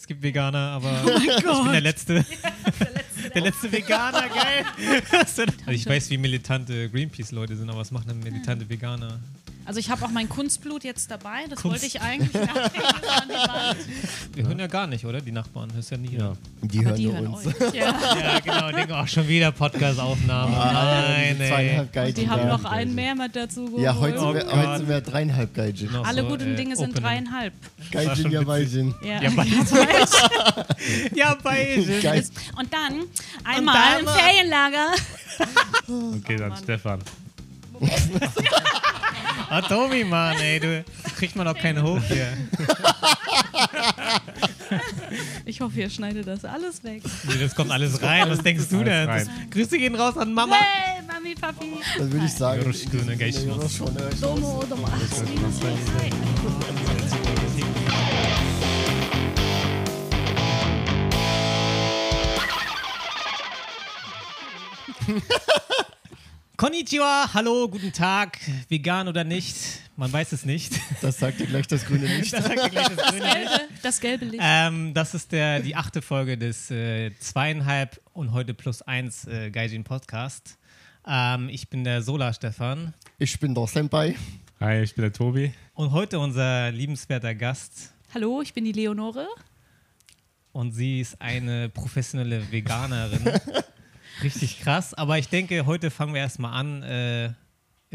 es gibt Veganer, aber Oh ich bin der Letzte. Der letzte Veganer, geil. also ich weiß, wie militante Greenpeace-Leute sind, aber was machen denn militante Veganer? Also ich habe auch mein Kunstblut jetzt dabei. Das Kunst- wollte ich eigentlich. Wir hören ja gar nicht, oder? Die Nachbarn, hörst ja nie. Ja. Die Aber hören die nur hören uns. euch. Ja. Ja, genau. Denken auch schon wieder Podcast-Aufnahme. Ah, Nein, diese ey. Die haben noch einen mehr mit dazu geholt. Ja, heute, Oh sind wir, heute sind wir dreieinhalb Geijin. Alle so, guten äh, Dinge sind Opening. dreieinhalb. Geijin, ja. Weijin. Ja. Ja, Ja, bei Geil. Und dann einmal im dann- Ferienlager. Okay, dann Mann. Stefan. Ah, Tobi, Mann, ey, du kriegt man doch keinen hoch hier. Ich hoffe, ihr schneidet das alles weg. Das kommt alles rein. Was denkst du denn? Das, Grüße gehen raus an Mama. Hey, Mami, Papi. Dann würde ich sagen. Sinne, Jorosch, ne, Domo, domo. Konnichiwa, hallo, guten Tag, vegan oder nicht, man weiß es nicht. Das sagt dir gleich das grüne Licht. Das sagt dir gleich das Grüne Licht. Gelbe, das gelbe Licht. Ähm, das ist der, die achte Folge des äh, zweieinhalb und heute plus eins äh, Gaijin Podcast. Ähm, ich bin der Solar Stefan Ich bin der Senpai. Hi, ich bin der Tobi. und heute unser liebenswerter Gast. Hallo, ich bin die Leonore. Und sie ist eine professionelle Veganerin. Richtig krass. Aber ich denke, heute fangen wir erstmal an. Äh, ja,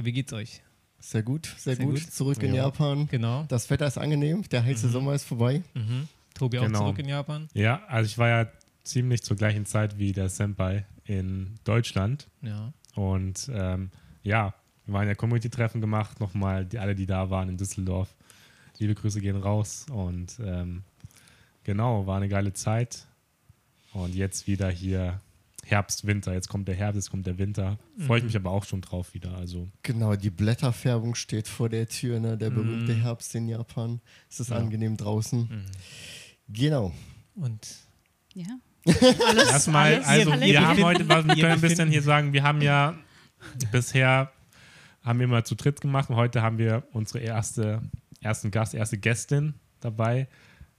wie geht's euch? Sehr gut, sehr, Sehr gut. gut. Zurück in Ja. Japan. Genau. Das Wetter ist angenehm, der heiße Sommer ist vorbei. Mhm. Tobi auch Genau. zurück in Japan. Ja, also ich war ja ziemlich zur gleichen Zeit wie der Senpai in Deutschland. Ja. Und ähm, ja, wir waren ja Community-Treffen gemacht, nochmal die, alle, die da waren in Düsseldorf. Liebe Grüße gehen raus und ähm, genau, war eine geile Zeit. Und jetzt wieder hier Herbst, Winter. Jetzt kommt der Herbst, jetzt kommt der Winter. Freue ich mich aber auch schon drauf wieder. Also Genau, die Blätterfärbung steht vor der Tür, ne? der berühmte Herbst in Japan. Es ist Ja. angenehm draußen. Genau. Und Ja. Alles, erstmal, alles also wir haben heute, wir wir können ein bisschen hier sagen, wir haben ja bisher haben wir immer zu dritt gemacht und heute haben wir unsere erste ersten Gast, erste Gästin dabei.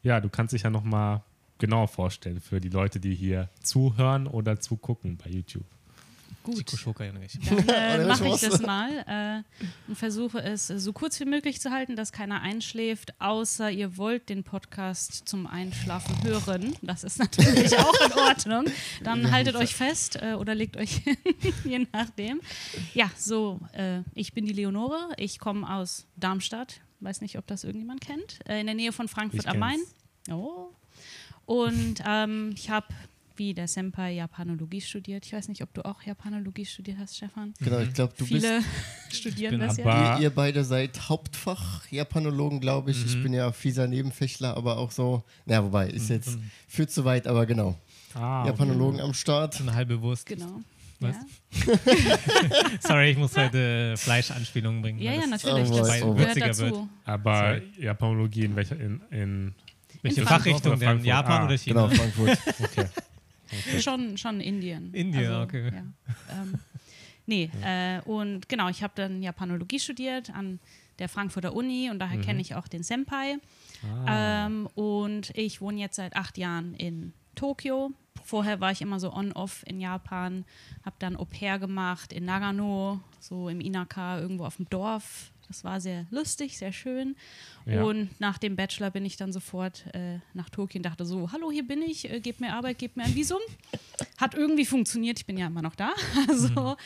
Ja, du kannst dich ja noch mal genauer vorstellen für die Leute, die hier zuhören oder zugucken bei YouTube. Gut. Dann äh, mache ich das mal äh, und versuche es äh, so kurz wie möglich zu halten, dass keiner einschläft, außer ihr wollt den Podcast zum Einschlafen hören. Das ist natürlich auch in Ordnung. Dann haltet euch fest äh, oder legt euch hin, je nachdem. Ja, so, äh, ich bin die Leonore. Ich komme aus Darmstadt. Weiß nicht, ob das irgendjemand kennt. Äh, in der Nähe von Frankfurt am Main. Oh. Und ähm, ich habe wie der Senpai Japanologie studiert. Ich weiß nicht, ob du auch Japanologie studiert hast, Stefan. Genau, ich glaube, du Viele studieren bin das ja. bist. Ihr, ihr beide seid Hauptfach Japanologen, glaube ich. Ich bin ja fieser Nebenfächler, aber auch so. Na, wobei, ist jetzt führt zu weit, aber genau. Ah, Japanologen am Start. Eine halbe Wurst. Genau. Was? Ja, Sorry, ich muss heute Fleischanspielungen bringen. ja, ja das- natürlich. Oh, Das oh, gehört dazu. wird. aber Japanologie in welcher in, in Welche In Frankfurt. Fachrichtung denn? Japan Ah, oder China? Genau, Frankfurt. okay. Schon, schon Indien. Indien, also, okay. Ja. Ähm, nee, äh, und genau, ich habe dann Japanologie studiert an der Frankfurter Uni und daher kenne ich auch den Senpai. Ah. Ähm, und ich wohne jetzt seit acht Jahren in Tokio. Vorher war ich immer so on-off in Japan, habe dann Au pair gemacht in Nagano, so im Inaka, irgendwo auf dem Dorf. Das war sehr lustig, sehr schön. Ja. Und nach dem Bachelor bin ich dann sofort äh, nach Tokio und dachte so, hallo, hier bin ich, äh, gebt mir Arbeit, gebt mir ein Visum. Hat irgendwie funktioniert, ich bin ja immer noch da. Also,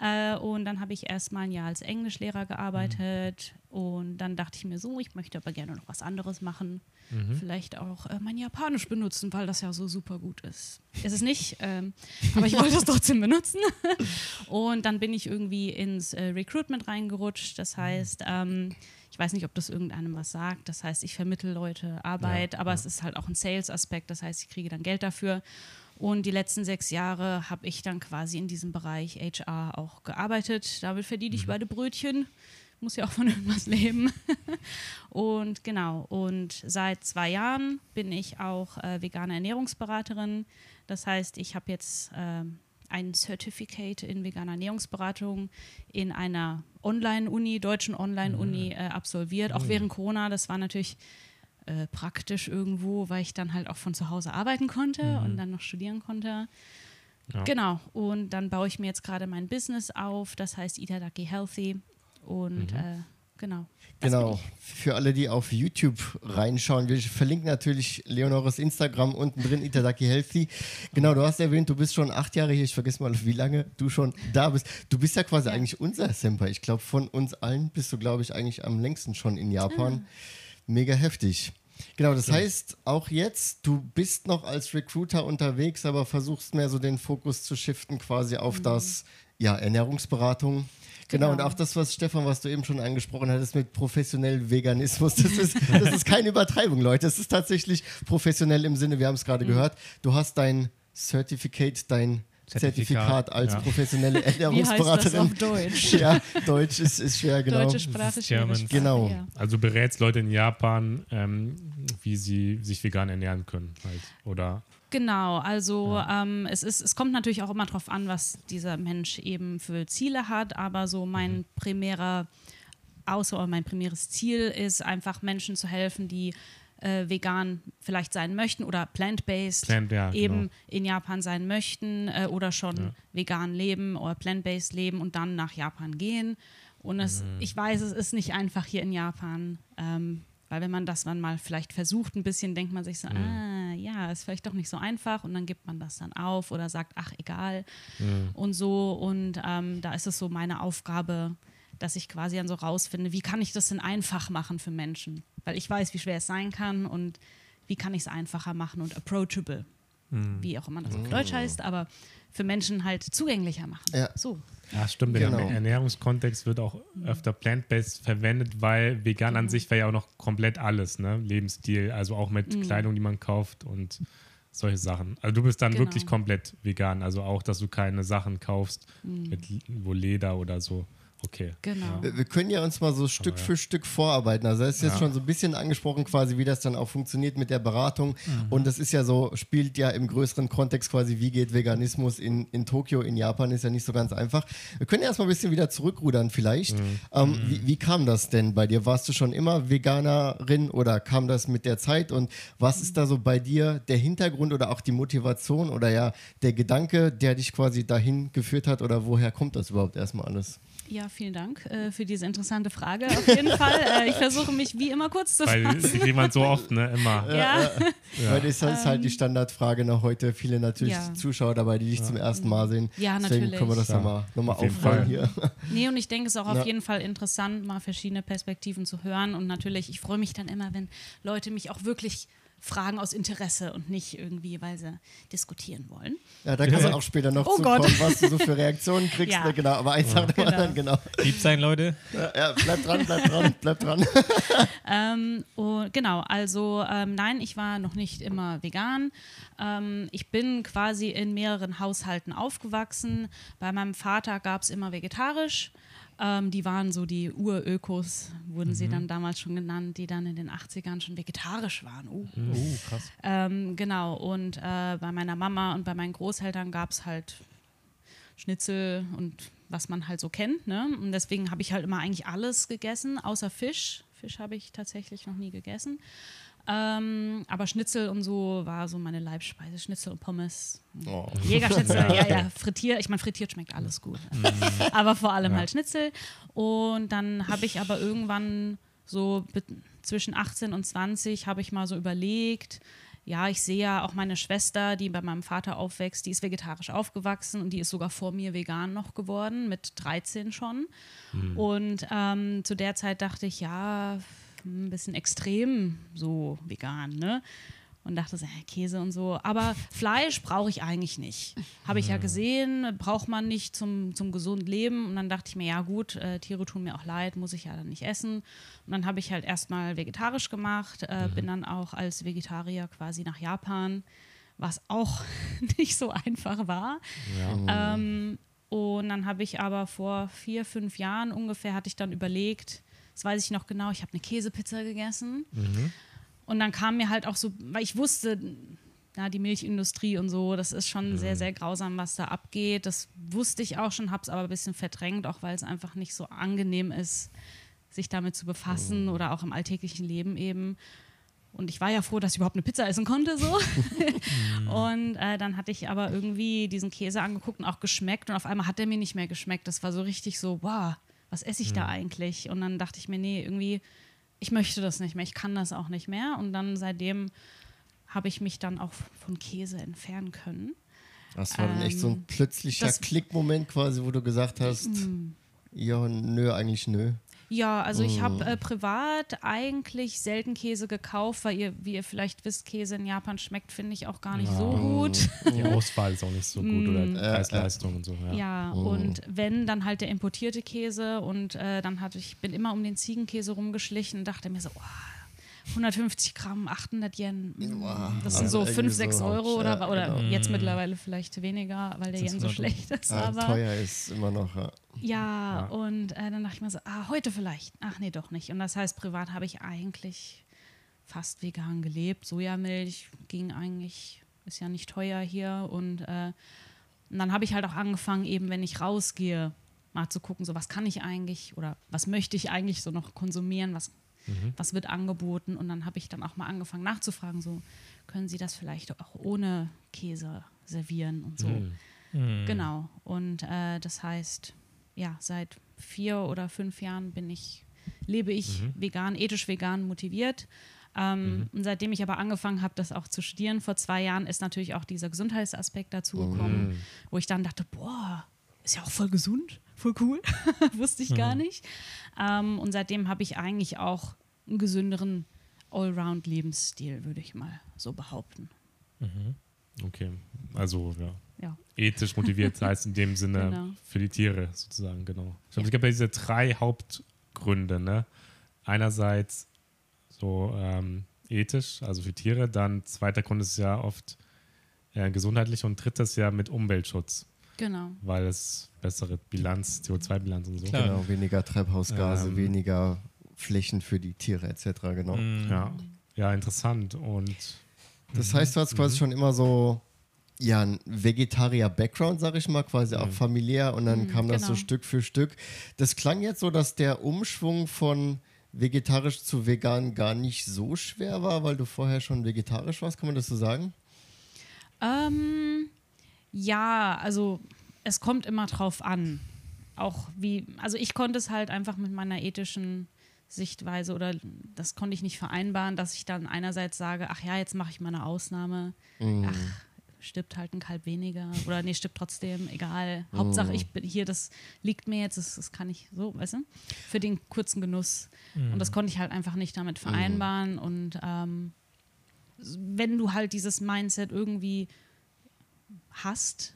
äh, und dann habe ich erst mal ein Jahr als Englischlehrer gearbeitet und dann dachte ich mir so, ich möchte aber gerne noch was anderes machen. Vielleicht auch äh, mein Japanisch benutzen, weil das ja so super gut ist. Ist es nicht, ähm, aber ich wollte es trotzdem benutzen. Und dann bin ich irgendwie ins äh, Recruitment reingerutscht. Das heißt, ähm, ich weiß nicht, ob das irgendeinem was sagt. Das heißt, ich vermittle Leute Arbeit, aber es ist halt auch ein Sales-Aspekt. Das heißt, ich kriege dann Geld dafür. Und die letzten sechs Jahre habe ich dann quasi in diesem Bereich HR auch gearbeitet. Damit verdiene ich beide Brötchen. Muss ja auch von irgendwas leben. und genau, und seit zwei Jahren bin ich auch äh, vegane Ernährungsberaterin. Das heißt, ich habe jetzt ähm, ein Certificate in veganer Ernährungsberatung in einer Online-Uni, deutschen Online-Uni äh, absolviert. Auch während Corona, das war natürlich äh, praktisch irgendwo, weil ich dann halt auch von zu Hause arbeiten konnte Mhm. und dann noch studieren konnte. Ja. Genau, und dann baue ich mir jetzt gerade mein Business auf, das heißt Itadaki Healthy. Und Mhm. äh, genau. Genau. Für alle, die auf YouTube reinschauen, wir verlinken natürlich Leonores Instagram unten drin, Itadaki Healthy. Genau, du hast erwähnt, du bist schon acht Jahre hier. Ich vergesse mal, wie lange du schon da bist. Du bist ja quasi Ja. eigentlich unser Semper. Ich glaube, von uns allen bist du, glaube ich, eigentlich am längsten schon in Japan. Ah. Mega heftig. Genau, das heißt, auch jetzt, du bist noch als Recruiter unterwegs, aber versuchst mehr so den Fokus zu shiften quasi auf das, ja, Ernährungsberatung. Genau, und Genau. auch das, was Stefan, was du eben schon angesprochen hattest mit professionellem Veganismus, das ist, das ist keine Übertreibung, Leute. Es ist tatsächlich professionell im Sinne, wir haben es gerade Mhm. gehört, du hast dein Certificate, dein Zertifikat, Zertifikat, als ja. professionelle Wie heißt das Ernährungsberaterin. auf Deutsch? Ja, Deutsch ist, ist schwer, genau. Deutsche Sprache, ist. Sprache, Genau. Ja. Also berätst Leute in Japan, ähm, wie sie sich vegan ernähren können. Halt. Oder Genau, also ähm, es, ist, es kommt natürlich auch immer darauf an, was dieser Mensch eben für Ziele hat, aber so mein primärer, außer mein primäres Ziel ist einfach Menschen zu helfen, die äh, vegan vielleicht sein möchten oder plant-based Plant- ja, eben genau. in Japan sein möchten äh, oder schon Ja. vegan leben oder plant-based leben und dann nach Japan gehen. Und es, Mhm. ich weiß, es ist nicht einfach hier in Japan, ähm, weil wenn man das dann mal vielleicht versucht, ein bisschen, denkt man sich so, Mhm. ah, ja, ist vielleicht doch nicht so einfach und dann gibt man das dann auf oder sagt, ach, egal Mhm. und so. Und ähm, da ist es so meine Aufgabe, dass ich quasi dann so rausfinde, wie kann ich das denn einfach machen für Menschen? Weil ich weiß, wie schwer es sein kann und wie kann ich es einfacher machen und approachable, wie auch immer das auf Deutsch heißt, aber für Menschen halt zugänglicher machen. Ja. So. Ja, stimmt. Genau. Im Ernährungskontext wird auch öfter plant-based verwendet, weil vegan Genau. an sich wäre ja auch noch komplett alles, ne? Lebensstil, also auch mit Kleidung, die man kauft und solche Sachen. Also du bist dann Mhm. Genau. wirklich komplett vegan, also auch, dass du keine Sachen kaufst mit wo Leder oder so. Okay. Genau. Wir wir können ja uns mal so Stück ja. für Stück vorarbeiten. Also, das ist jetzt Ja. schon so ein bisschen angesprochen, quasi, wie das dann auch funktioniert mit der Beratung. Und das ist ja so, spielt ja im größeren Kontext quasi, wie geht Veganismus in, in Tokio, in Japan, ist ja nicht so ganz einfach. Wir können ja erstmal ein bisschen wieder zurückrudern, vielleicht. Ähm, wie, wie kam das denn bei dir? Warst du schon immer Veganerin oder kam das mit der Zeit? Und was ist da so bei dir der Hintergrund oder auch die Motivation oder ja der Gedanke, der dich quasi dahin geführt hat? Oder woher kommt das überhaupt erstmal alles? Ja, vielen Dank äh, für diese interessante Frage. Auf jeden Fall. Äh, ich versuche mich wie immer kurz zu Weil fassen. die man so oft, ne, immer. Ja. Weil das ist halt die Standardfrage noch heute. Viele natürlich Ähm, Ja. Zuschauer dabei, die dich zum ersten Mal sehen. Ja, Deswegen natürlich. können wir das Ja. nochmal noch mal aufrollen hier. Nee, und ich denke, es ist auch Ja. auf jeden Fall interessant, mal verschiedene Perspektiven zu hören. Und natürlich, ich freue mich dann immer, wenn Leute mich auch wirklich fragen aus Interesse und nicht irgendwie, weil sie diskutieren wollen. Ja, da kann man auch später noch Oh zu Gott. was du so für Reaktionen kriegst. Ja. Ne? Genau, aber eins nach dem Genau. anderen, genau. Lieb sein, Leute. Ja, ja, bleib dran, bleib dran, bleib dran. Ähm, und genau, also ähm, nein, ich war noch nicht immer vegan. Ähm, ich bin quasi in mehreren Haushalten aufgewachsen. Bei meinem Vater gab es immer vegetarisch. Ähm, die waren so die Urökos, wurden sie dann damals schon genannt, die dann in den 80ern schon vegetarisch waren. Uh. Oh, krass. Ähm, genau, und äh, bei meiner Mama und bei meinen Großeltern gab es halt Schnitzel und was man halt so kennt. Ne? Und deswegen habe ich halt immer eigentlich alles gegessen, außer Fisch. Fisch habe ich tatsächlich noch nie gegessen. Ähm, aber Schnitzel und so war so meine Leibspeise. Schnitzel und Pommes. Oh. Jägerschnitzel, Ja, ja. Frittiert, ich meine, frittiert schmeckt alles gut. aber vor allem Ja. halt Schnitzel. Und dann habe ich aber irgendwann so zwischen 18 und 20 habe ich mal so überlegt, ja, ich sehe ja auch meine Schwester, die bei meinem Vater aufwächst, die ist vegetarisch aufgewachsen und die ist sogar vor mir vegan noch geworden, mit 13 schon. Und ähm, zu der Zeit dachte ich, ja, ein bisschen extrem so vegan, ne? Und dachte so, Käse und so. Aber Fleisch brauche ich eigentlich nicht. Habe ich ja gesehen, braucht man nicht zum, zum gesunden Leben. Und dann dachte ich mir, ja gut, äh, Tiere tun mir auch leid, muss ich ja dann nicht essen. Und dann habe ich halt erstmal vegetarisch gemacht, äh, bin dann auch als Vegetarier quasi nach Japan, was auch nicht so einfach war. Ja. Ähm, und dann habe ich aber vor vier, fünf Jahren ungefähr, hatte ich dann überlegt, das weiß ich noch genau, ich habe eine Käsepizza gegessen. Und dann kam mir halt auch so, weil ich wusste, ja, die Milchindustrie und so, das ist schon sehr, sehr grausam, was da abgeht. Das wusste ich auch schon, habe es aber ein bisschen verdrängt, auch weil es einfach nicht so angenehm ist, sich damit zu befassen oder auch im alltäglichen Leben eben. Und ich war ja froh, dass ich überhaupt eine Pizza essen konnte. So. und äh, dann hatte ich aber irgendwie diesen Käse angeguckt und auch geschmeckt. Und auf einmal hat der mir nicht mehr geschmeckt. Das war so richtig so, wow, was esse ich da eigentlich? Und dann dachte ich mir, nee, irgendwie, ich möchte das nicht mehr, ich kann das auch nicht mehr. Und dann seitdem habe ich mich dann auch von Käse entfernen können. Das war dann echt so ein Ähm, plötzlicher Klickmoment quasi, wo du gesagt hast, ja, nö, eigentlich nö. Ja, also ich habe äh, privat eigentlich selten Käse gekauft, weil ihr, wie ihr vielleicht wisst, Käse in Japan schmeckt, finde ich auch gar nicht so gut. Die Auswahl ist auch nicht so gut oder Mm. Preis-Leistung und so. Ja. Ja, und wenn, dann halt der importierte Käse und äh, dann hatte ich, bin immer um den Ziegenkäse rumgeschlichen und dachte mir so, oh, 150 Gramm, 800 Yen, mm, das sind Also so 5, irgendwie 6 so, Euro oder, ja, oder genau. jetzt mittlerweile vielleicht weniger, weil der Yen so 600 schlecht ist. Ja, aber teuer ist immer noch, ja. Ja, Ja. und äh, dann dachte ich mir so, ah, heute vielleicht. Ach nee, doch nicht. Und das heißt, privat habe ich eigentlich fast vegan gelebt. Sojamilch ging eigentlich, ist ja nicht teuer hier. Und, äh, und dann habe ich halt auch angefangen, eben wenn ich rausgehe, mal zu gucken, so was kann ich eigentlich oder was möchte ich eigentlich so noch konsumieren, was, was wird angeboten. Und dann habe ich dann auch mal angefangen nachzufragen, so können Sie das vielleicht auch ohne Käse servieren und so. Mhm. Genau. Und äh, das heißt, ja, seit vier oder fünf Jahren bin ich, lebe ich vegan, ethisch vegan motiviert. Ähm, Und seitdem ich aber angefangen habe, das auch zu studieren, vor zwei Jahren ist natürlich auch dieser Gesundheitsaspekt dazugekommen, wo ich dann dachte, boah, ist ja auch voll gesund, voll cool, wusste ich gar nicht. Ähm, und seitdem habe ich eigentlich auch einen gesünderen Allround-Lebensstil, würde ich mal so behaupten. Okay, also ja. Ja. Ethisch motiviert heißt in dem Sinne Genau. für die Tiere sozusagen, genau. Ich glaube, Ja. es gibt ja diese drei Hauptgründe, ne? Einerseits so ähm, ethisch, also für Tiere, dann zweiter Grund ist ja oft äh, gesundheitlich und drittes ja mit Umweltschutz, Genau. weil es bessere Bilanz, CO2-Bilanz und so. Klar. Genau, weniger Treibhausgase, Ähm. weniger Flächen für die Tiere etc. Genau. Mhm. Ja. ja, interessant und Das heißt, du hast quasi schon immer so ja, ein Vegetarier-Background, sag ich mal, quasi auch familiär und dann Mhm, kam das so genau. Stück für Stück. Das klang jetzt so, dass der Umschwung von vegetarisch zu vegan gar nicht so schwer war, weil du vorher schon vegetarisch warst, kann man das so sagen? Ähm, ja, also es kommt immer drauf an. Auch wie, also ich konnte es halt einfach mit meiner ethischen Sichtweise oder das konnte ich nicht vereinbaren, dass ich dann einerseits sage, ach ja, jetzt mache ich mal eine Ausnahme. Ach, stirbt halt ein Kalb weniger oder nee, stirbt trotzdem, egal. Hauptsache ich bin hier, das liegt mir jetzt, das, das kann ich so, weißt du, für den kurzen Genuss. Und das konnte ich halt einfach nicht damit vereinbaren und ähm, wenn du halt dieses Mindset irgendwie hast,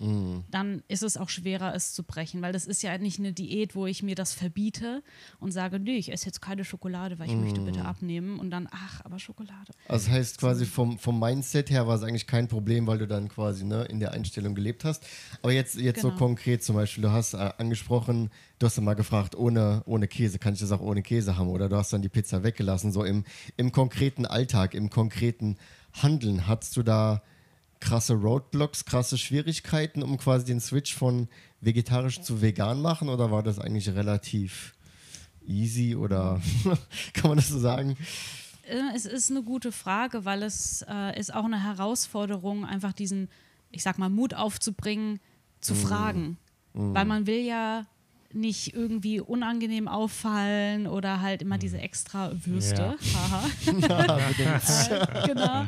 dann ist es auch schwerer, es zu brechen, weil das ist ja nicht eine Diät, wo ich mir das verbiete und sage, nee, ich esse jetzt keine Schokolade, weil ich möchte bitte abnehmen und dann, ach, aber Schokolade. Also das heißt quasi vom, vom Mindset her war es eigentlich kein Problem, weil du dann quasi ne, in der Einstellung gelebt hast. Aber jetzt, jetzt so Genau. konkret zum Beispiel, du hast äh, angesprochen, du hast dann mal gefragt, ohne, ohne Käse, kann ich das auch ohne Käse haben? Oder du hast dann die Pizza weggelassen. So im, im konkreten Alltag, im konkreten Handeln, hattest du da krasse Roadblocks, krasse Schwierigkeiten, um quasi den Switch von vegetarisch zu vegan machen? Oder war das eigentlich relativ easy oder kann man das so sagen? Äh, Es ist eine gute Frage, weil es äh, ist auch eine Herausforderung, einfach diesen, ich sag mal, Mut aufzubringen, zu fragen. Weil man will ja nicht irgendwie unangenehm auffallen oder halt immer diese extra Würste. Haha. äh, genau.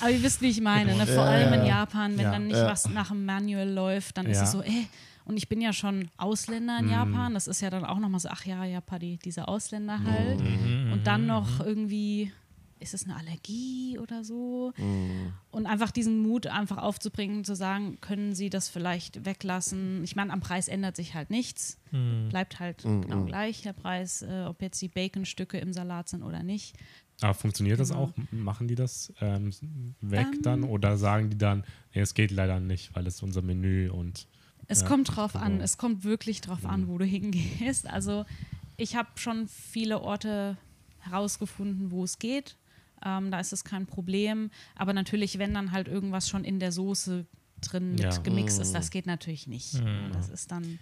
Aber ihr wisst, wie ich meine. Ne? Vor allem in Japan, wenn dann nicht was nach dem Manual läuft, dann ist es so, ey, und ich bin ja schon Ausländer in Japan. Das ist ja dann auch nochmal so, ach ja, ja, Paddy, diese Ausländer halt. Und dann noch irgendwie, ist es eine Allergie oder so? Und einfach diesen Mut einfach aufzubringen, zu sagen, können Sie das vielleicht weglassen? Ich meine, am Preis ändert sich halt nichts. Bleibt halt genau gleich der Preis, äh, ob jetzt die Baconstücke im Salat sind oder nicht. Aber funktioniert das Genau. auch? M- Machen die das ähm, weg Ähm. dann oder sagen die dann, nee, es geht leider nicht, weil es unser Menü und Es Ja, kommt drauf an, genau. es kommt wirklich drauf an, wo du hingehst. Also ich habe schon viele Orte herausgefunden, wo es geht. Ähm, da ist es kein Problem. Aber natürlich, wenn dann halt irgendwas schon in der Soße drin mit Ja. gemixt ist, das geht natürlich nicht. Das ist dann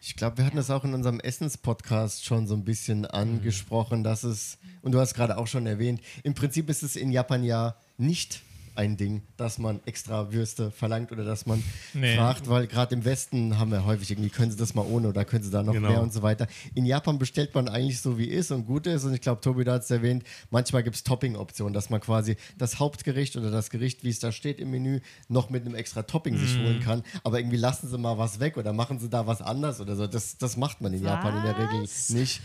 Ich glaube, wir hatten das auch in unserem Essenspodcast schon so ein bisschen angesprochen, dass es, und du hast gerade auch schon erwähnt, im Prinzip ist es in Japan ja nicht ein Ding, dass man extra Würste verlangt oder dass man Nee. fragt, weil gerade im Westen haben wir häufig irgendwie, können sie das mal ohne oder können sie da noch Genau. mehr und so weiter. In Japan bestellt man eigentlich so wie ist und gut ist und ich glaube, Tobi da hat es erwähnt, manchmal gibt es Topping-Optionen, dass man quasi das Hauptgericht oder das Gericht, wie es da steht im Menü, noch mit einem extra Topping sich holen kann, aber irgendwie lassen sie mal was weg oder machen sie da was anders oder so. Das, das macht man in Japan in der Regel Was? nicht.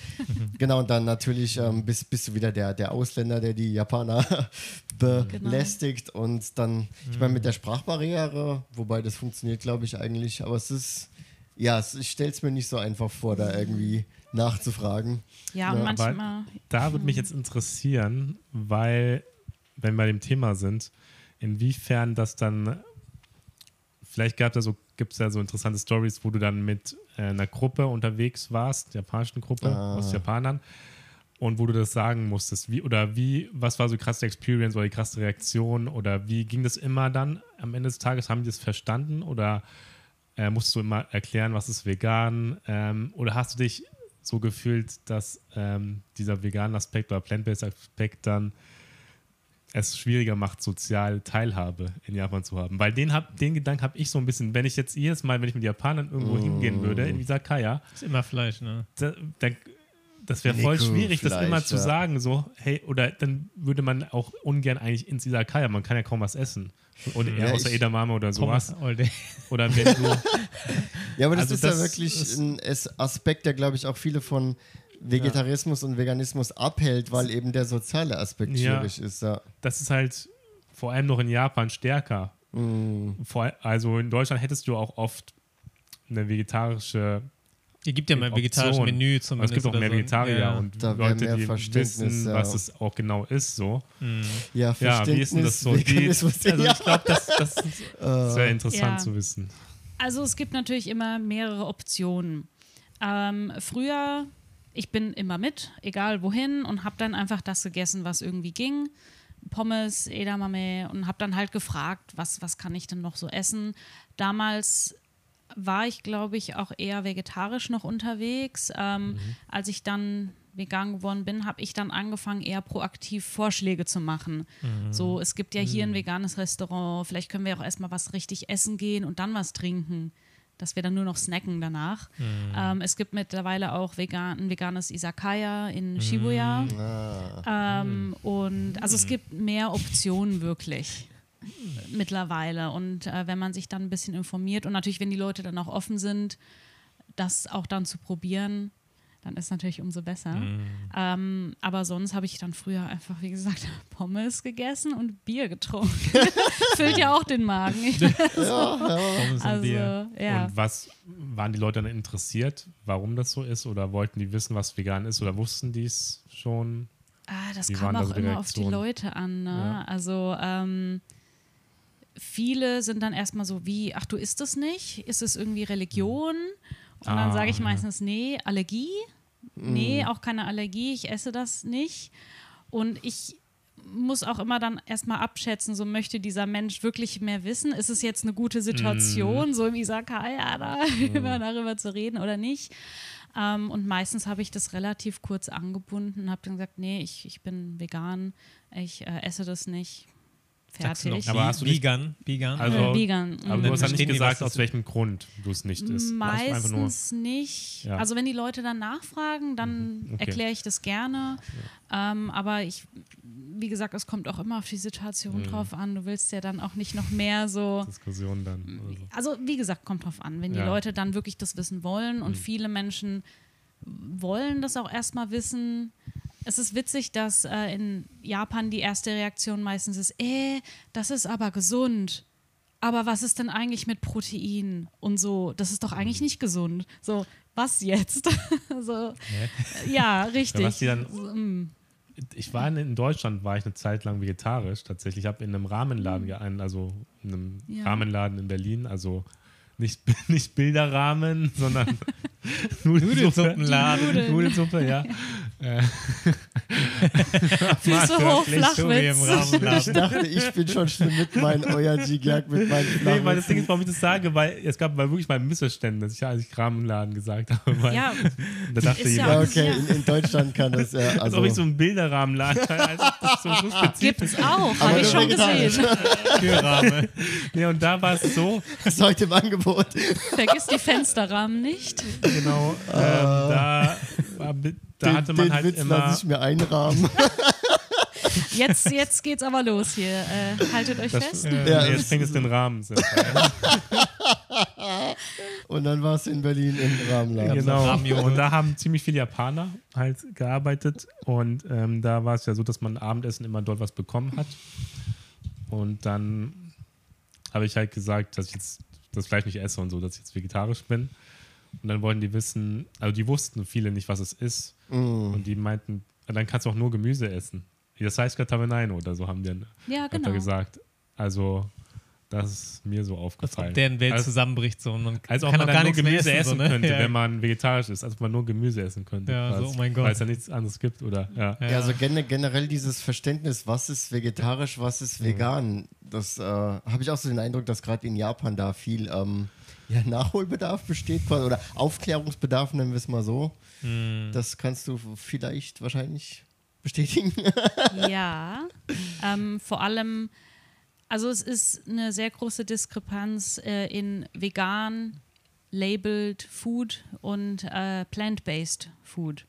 genau, und dann natürlich ähm, bist, bist du wieder der, der Ausländer, der die Japaner belästigt und dann, ich meine, mit der Sprachbarriere, wobei das funktioniert, glaube ich, eigentlich, aber es ist, ja, es, ich stelle es mir nicht so einfach vor, da irgendwie nachzufragen. Ja, Ja, manchmal. Da würde mich jetzt interessieren, weil, wenn wir bei dem Thema sind, inwiefern das dann, vielleicht gab es ja so, gibt es ja so interessante Stories, wo du dann mit äh, einer Gruppe unterwegs warst, japanischen Gruppe Ah. aus Japanern, und wo du das sagen musstest, wie oder wie, was war so die krasse Experience oder die krasse Reaktion oder wie ging das immer dann am Ende des Tages? Haben die das verstanden oder äh, musst du immer erklären, was ist vegan? Ähm, oder hast du dich so gefühlt, dass ähm, dieser veganen Aspekt oder plant-based Aspekt dann es schwieriger macht, sozial Teilhabe in Japan zu haben? Weil den, hab, den Gedanken habe ich so ein bisschen, wenn ich jetzt jedes Mal, wenn ich mit Japanern irgendwo hingehen würde, in Isakaya, Ist immer Fleisch, ne? da, da, das wäre voll schwierig, das immer zu ja. sagen, so, hey, oder dann würde man auch ungern eigentlich ins Isakaya, man kann ja kaum was essen. Oder eher Ja, außer Edamame oder sowas. Oder wenn du, Ja, aber das Also ist das ja wirklich ist- ein Aspekt, der, glaube ich, auch viele von Vegetarismus und Veganismus abhält, weil eben der soziale Aspekt Ja. schwierig ist. Ja. das ist halt vor allem noch in Japan stärker. Mm. Vor, also in Deutschland hättest du auch oft eine vegetarische Ihr gibt ja mal vegetarisches Menü zumindest. es gibt auch mehr so. Vegetarier Ja. und Da Leute, mehr die wissen, ja. was es auch genau ist. So. Ja, Ja, wie ist denn das so? Die, also ich glaube, das, das ist sehr interessant Ja. zu wissen. Also es gibt natürlich immer mehrere Optionen. Ähm, früher, ich bin immer mit, egal wohin, und habe dann einfach das gegessen, was irgendwie ging. Pommes, Edamame und habe dann halt gefragt, was, was kann ich denn noch so essen. Damals war ich, glaube ich, auch eher vegetarisch noch unterwegs. Ähm, Als ich dann vegan geworden bin, habe ich dann angefangen, eher proaktiv Vorschläge zu machen. So, es gibt ja hier ein veganes Restaurant, vielleicht können wir auch erstmal was richtig essen gehen und dann was trinken. Dass wir dann nur noch snacken danach. Ähm, es gibt mittlerweile auch vegan, ein veganes Isakaya in Shibuya. Ähm, und also es gibt mehr Optionen wirklich mittlerweile. Und äh, wenn man sich dann ein bisschen informiert und natürlich, wenn die Leute dann auch offen sind, das auch dann zu probieren, dann ist natürlich umso besser. Ähm, aber sonst habe ich dann früher einfach, wie gesagt, Pommes gegessen und Bier getrunken. Füllt ja auch den Magen. Pommes und also, Bier. ja. Und was waren die Leute dann interessiert, warum das so ist? Oder wollten die wissen, was vegan ist? Oder wussten die es schon? Ah, das Wie kam auch immer auf die? Leute an. Ne? Ja. Also ähm, viele sind dann erstmal so wie, ach du isst es nicht? Ist es irgendwie Religion? Und dann Ah, sage ich meistens, nee, Allergie? Mm. Nee, auch keine Allergie, ich esse das nicht. Und ich muss auch immer dann erstmal abschätzen, so möchte dieser Mensch wirklich mehr wissen. Ist es jetzt eine gute Situation, Mhm. so im Isakaya da über, darüber zu reden oder nicht? Ähm, und meistens habe ich das relativ kurz angebunden und habe dann gesagt, nee, ich, ich bin vegan, ich äh, esse das nicht. Fertig. Aber hast du nicht- vegan? Vegan? Also- äh, vegan. Aber Mhm. du hast ja nicht gesagt, aus welchem Grund du es nicht isst. Meistens nicht. Ja. Also wenn die Leute dann nachfragen, dann Mhm, okay. erkläre ich das gerne. Ähm, aber ich, wie gesagt, es kommt auch immer auf die Situation Mhm. drauf an. Du willst ja dann auch nicht noch mehr so. Diskussion dann. Oder so. Also wie gesagt, kommt drauf an. Wenn die Ja. Mhm. Leute dann wirklich das wissen wollen und viele Menschen wollen das auch erstmal wissen. Es ist witzig, dass äh, in Japan die erste Reaktion meistens ist, äh, das ist aber gesund. Aber was ist denn eigentlich mit Protein und so? Das ist doch eigentlich Mhm. nicht gesund. So, was jetzt? so, ja, richtig. Ja, die dann- So, mm. Ich war in, in Deutschland, war ich eine Zeit lang vegetarisch. Tatsächlich, ich habe in einem Rahmenladen gearbeitet, also in einem Ja. Rahmenladen in Berlin, also nicht, nicht Bilderrahmen, sondern Nudelsuppenladen. Nudeln. Nudelsuppe, ja. Äh, Füße Marc, hoch, Flachwitz. Ich dachte, ich bin schon schlimm mit meinen euer G-Gag, mit meinen Nee, weil das Ding ist, warum ich das sage, weil es gab mal wirklich mal Missverständnis, dass ich, als ich Rahmenladen gesagt habe. Weil Ja, da dachte ist ja- Ja, jemand, okay, Ja. in, in Deutschland kann das ja. als Also, ob ich so einen Bilderrahmenladen als ob das so, so spezifisch gibt's auch, Aber habe ich schon gesehen. Türrahmen. Nee, und da war es so, ist heute im Angebot. Vergiss die Fensterrahmen nicht. genau, ähm, da, war, da den hatte man den halt Witz immer. lasse ich mir einrahmen. Jetzt, jetzt geht's aber los hier. Äh, haltet euch Das, fest. äh, Ja. Jetzt fängt es den Rahmen. Und dann warst du in Berlin im Rahmenladen. Genau. Ramen-Joghurt. Und da haben ziemlich viele Japaner halt gearbeitet. Und ähm, da war es ja so, dass man Abendessen immer dort was bekommen hat. Und dann habe ich halt gesagt, dass ich jetzt das Fleisch nicht esse und so, dass ich jetzt vegetarisch bin. Und dann wollten die wissen, also die wussten viele nicht, was es ist. Mm. Und die meinten, dann kannst du auch nur Gemüse essen. Das heißt Kataveneino oder so haben die dann Ja, genau. gesagt. Also, das ist mir so Als aufgefallen. ob deren Welt also, zusammenbricht so und man als kann man auch gar nur mehr Gemüse essen, so, ne? könnte, ja. wenn man vegetarisch ist. Als ob man nur Gemüse essen könnte. Ja, so, oh mein Gott. Weil es ja nichts anderes gibt, oder? Ja. Ja. Also gene generell dieses Verständnis, was ist vegetarisch, was ist vegan, das äh, habe ich auch so den Eindruck, dass gerade in Japan da viel ähm, ja, Nachholbedarf besteht quasi, oder Aufklärungsbedarf, nennen wir es mal so. Hm. Das kannst du vielleicht wahrscheinlich bestätigen. Ja, ähm, vor allem, also es ist eine sehr große Diskrepanz äh, in vegan labeled Food und äh, plant-based Food.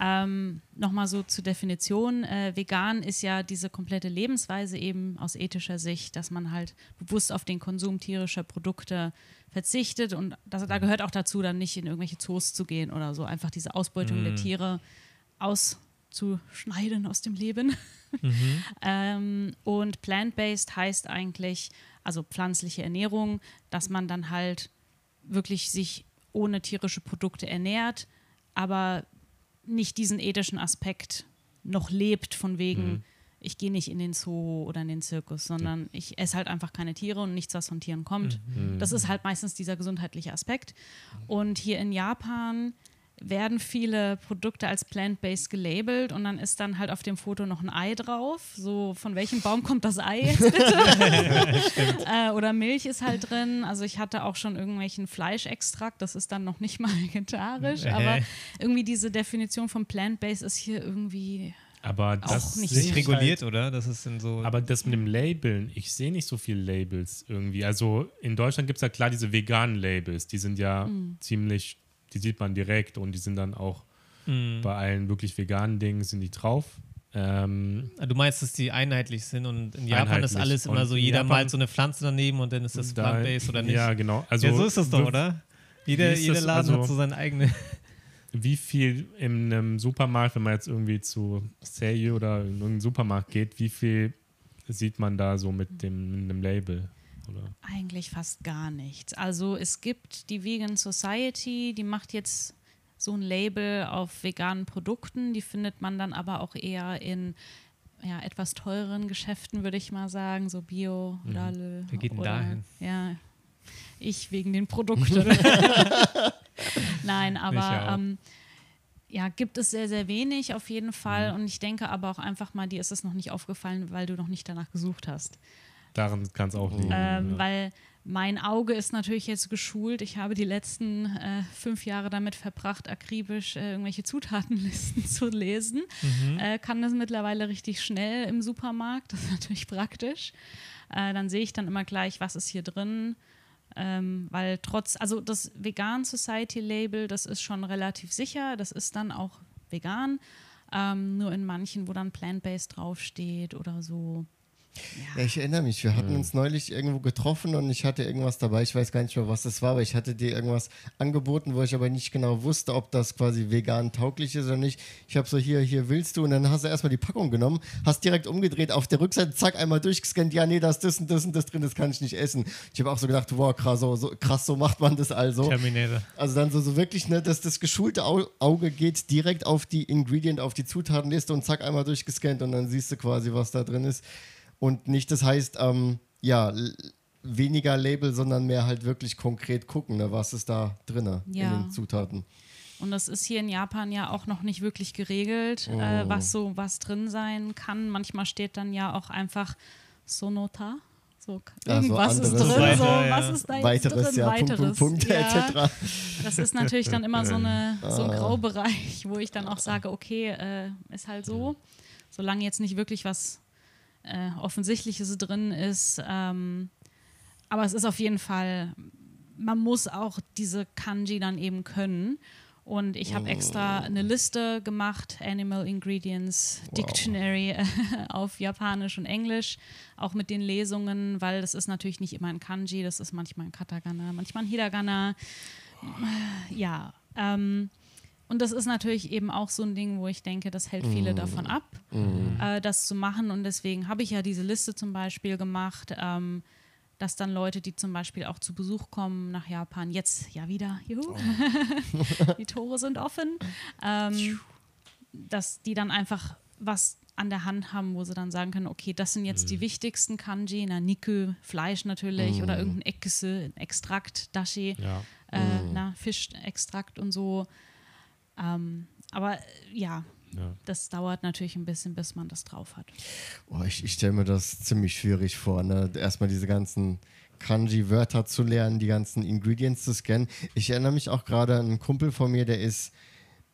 Ähm, Nochmal so zur Definition. Äh, vegan ist ja diese komplette Lebensweise eben aus ethischer Sicht, dass man halt bewusst auf den Konsum tierischer Produkte verzichtet und das, da gehört auch dazu, dann nicht in irgendwelche Zoos zu gehen oder so, einfach diese Ausbeutung der Tiere auszuschneiden aus dem Leben. ähm, und plant-based heißt eigentlich, also pflanzliche Ernährung, dass man dann halt wirklich sich ohne tierische Produkte ernährt, aber nicht diesen ethischen Aspekt noch lebt, von wegen, ich gehe nicht in den Zoo oder in den Zirkus, sondern ich esse halt einfach keine Tiere und nichts, was von Tieren kommt. Das ist halt meistens dieser gesundheitliche Aspekt. Und hier in Japan werden viele Produkte als plant-based gelabelt und dann ist dann halt auf dem Foto noch ein Ei drauf. So, von welchem Baum kommt das Ei jetzt bitte? äh, oder Milch ist halt drin. Also ich hatte auch schon irgendwelchen Fleischextrakt, das ist dann noch nicht mal vegetarisch, aber irgendwie diese Definition von plant-based ist hier irgendwie Aber das nicht Sich reguliert, Halt, oder? Das ist in so. aber das mit dem Labeln, ich sehe nicht so viele Labels irgendwie. Also in Deutschland gibt es ja klar diese veganen Labels, die sind ja Mhm. ziemlich, die sieht man direkt und die sind dann auch Mhm. bei allen wirklich veganen Dingen sind die drauf. Ähm, du meinst, dass die einheitlich sind und in Japan ist alles immer Und so, jeder Japan- malt so eine Pflanze daneben und dann ist das da- plant-based oder nicht? Ja, genau. Also, ja, so ist das doch, oder? Jeder, jeder? Laden Also- hat so seine eigene. wie viel in einem Supermarkt, wenn man jetzt irgendwie zu Seiyu oder in irgendeinen Supermarkt geht, wie viel sieht man da so mit dem, mit dem Label? Oder? Eigentlich fast gar nichts. Also es gibt die Vegan Society, die macht jetzt so ein Label auf veganen Produkten. Die findet man dann aber auch eher in ja, etwas teureren Geschäften, würde ich mal sagen, so Bio, Lale. Wer geht denn oder, da hin? Ja, ich wegen den Produkten. Nein, aber ähm, ja, gibt es sehr, sehr wenig auf jeden Fall. Und ich denke aber auch einfach mal, dir ist es noch nicht aufgefallen, weil du noch nicht danach gesucht hast. Daran kann es auch liegen. Ähm, ja. Weil mein Auge ist natürlich jetzt geschult. Ich habe die letzten äh, fünf Jahre damit verbracht, akribisch äh, irgendwelche Zutatenlisten zu lesen. Äh, kann das mittlerweile richtig schnell im Supermarkt. Das ist natürlich praktisch. Äh, dann sehe ich dann immer gleich, was ist hier drin. Ähm, weil trotz, also das Vegan Society Label, das ist schon relativ sicher. Das ist dann auch vegan. Ähm, nur in manchen, wo dann plant-based draufsteht oder so. Ja, ich erinnere mich, wir hatten uns neulich irgendwo getroffen und ich hatte irgendwas dabei, ich weiß gar nicht mehr, was das war, aber ich hatte dir irgendwas angeboten, wo ich aber nicht genau wusste, ob das quasi vegan tauglich ist oder nicht. Ich habe so hier, hier willst du und dann hast du erstmal die Packung genommen, hast direkt umgedreht, auf der Rückseite, zack, einmal durchgescannt, ja, nee, da ist das und das und das drin, das kann ich nicht essen. Ich habe auch so gedacht, wow, krass so, so, krass, so macht man das also. Terminator. Also dann so, so wirklich, ne, dass das geschulte Au Auge geht direkt auf die Ingredient, auf die Zutatenliste und zack, einmal durchgescannt und dann siehst du quasi, was da drin ist. Und nicht, das heißt, ähm, ja, weniger Label, sondern mehr halt wirklich konkret gucken, ne? was ist da drin Ja. in den Zutaten. Und das ist hier in Japan ja auch noch nicht wirklich geregelt, äh, Oh. was so was drin sein kann. Manchmal steht dann ja auch einfach Sonota. So, Ja, so irgendwas ist anderes. drin, so, Weiter, ja. was ist da jetzt Weiteres, drin? ja, Weiteres. Punkt, Punkt, Punkt, ja, etc. Das ist natürlich dann immer so, eine, so ein Ah. Graubereich, wo ich dann auch sage, okay, äh, ist halt so. Solange jetzt nicht wirklich was äh, Offensichtliches drin ist. Ähm, aber es ist auf jeden Fall, man muss auch diese Kanji dann eben können. Und ich habe extra eine Liste gemacht, Animal Ingredients Dictionary auf Japanisch und Englisch, auch mit den Lesungen, weil das ist natürlich nicht immer ein Kanji, das ist manchmal ein Katakana, manchmal ein Hiragana. Ja, ähm, und das ist natürlich eben auch so ein Ding, wo ich denke, das hält viele davon ab, äh, das zu machen. Und deswegen habe ich ja diese Liste zum Beispiel gemacht, ähm, dass dann Leute, die zum Beispiel auch zu Besuch kommen nach Japan, jetzt ja wieder, juhu, die Tore sind offen, ähm, dass die dann einfach was an der Hand haben, wo sie dann sagen können, okay, das sind jetzt die wichtigsten Kanji, na Niku, Fleisch natürlich oder irgendein Ekese, ein Extrakt, Dashi, Ja. äh, na, Fischextrakt und so. Ähm, aber äh, ja, Ja. das dauert natürlich ein bisschen, bis man das drauf hat. Oh, ich ich stelle mir das ziemlich schwierig vor, ne? erstmal diese ganzen Kanji-Wörter zu lernen, die ganzen Ingredients zu scannen. Ich erinnere mich auch gerade an einen Kumpel von mir, der ist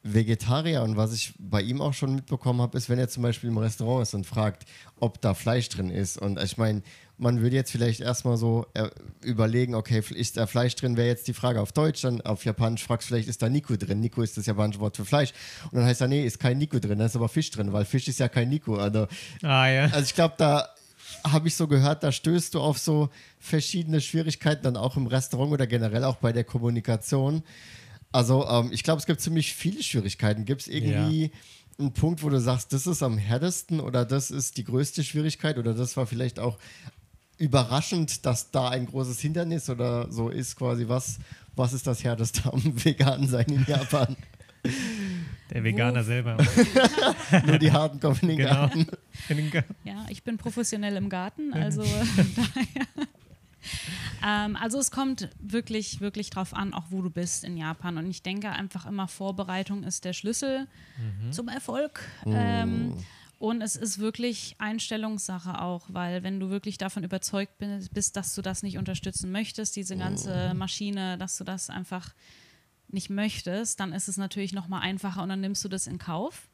Vegetarier und was ich bei ihm auch schon mitbekommen habe, ist, wenn er zum Beispiel im Restaurant ist und fragt, ob da Fleisch drin ist. Und ich meine, man würde jetzt vielleicht erstmal so äh, überlegen, okay, ist da Fleisch drin, wäre jetzt die Frage auf Deutsch, dann auf Japanisch fragst du vielleicht, ist da Niku drin? Niku ist das japanische Wort für Fleisch. Und dann heißt er, nee, ist kein Niku drin, da ist aber Fisch drin, weil Fisch ist ja kein Niku. Also Ah ja. also ich glaube, da habe ich so gehört, da stößt du auf so verschiedene Schwierigkeiten, dann auch im Restaurant oder generell auch bei der Kommunikation. Also ähm, ich glaube, es gibt ziemlich viele Schwierigkeiten. Gibt es irgendwie einen Punkt, wo du sagst, das ist am härtesten oder das ist die größte Schwierigkeit oder das war vielleicht auch überraschend, dass da ein großes Hindernis oder so ist quasi, was, was ist das härteste am Vegan sein in Japan? Der Veganer selber. Nur die harten kommen in den genau. Garten. In den Ga- Ja, ich bin professionell im Garten, also daher. Ähm, also es kommt wirklich, wirklich drauf an, auch wo du bist in Japan. Und ich denke einfach immer, Vorbereitung ist der Schlüssel zum Erfolg. Ähm, und es ist wirklich Einstellungssache auch, weil wenn du wirklich davon überzeugt bist, dass du das nicht unterstützen möchtest, diese ganze Maschine, dass du das einfach nicht möchtest, dann ist es natürlich noch mal einfacher und dann nimmst du das in Kauf,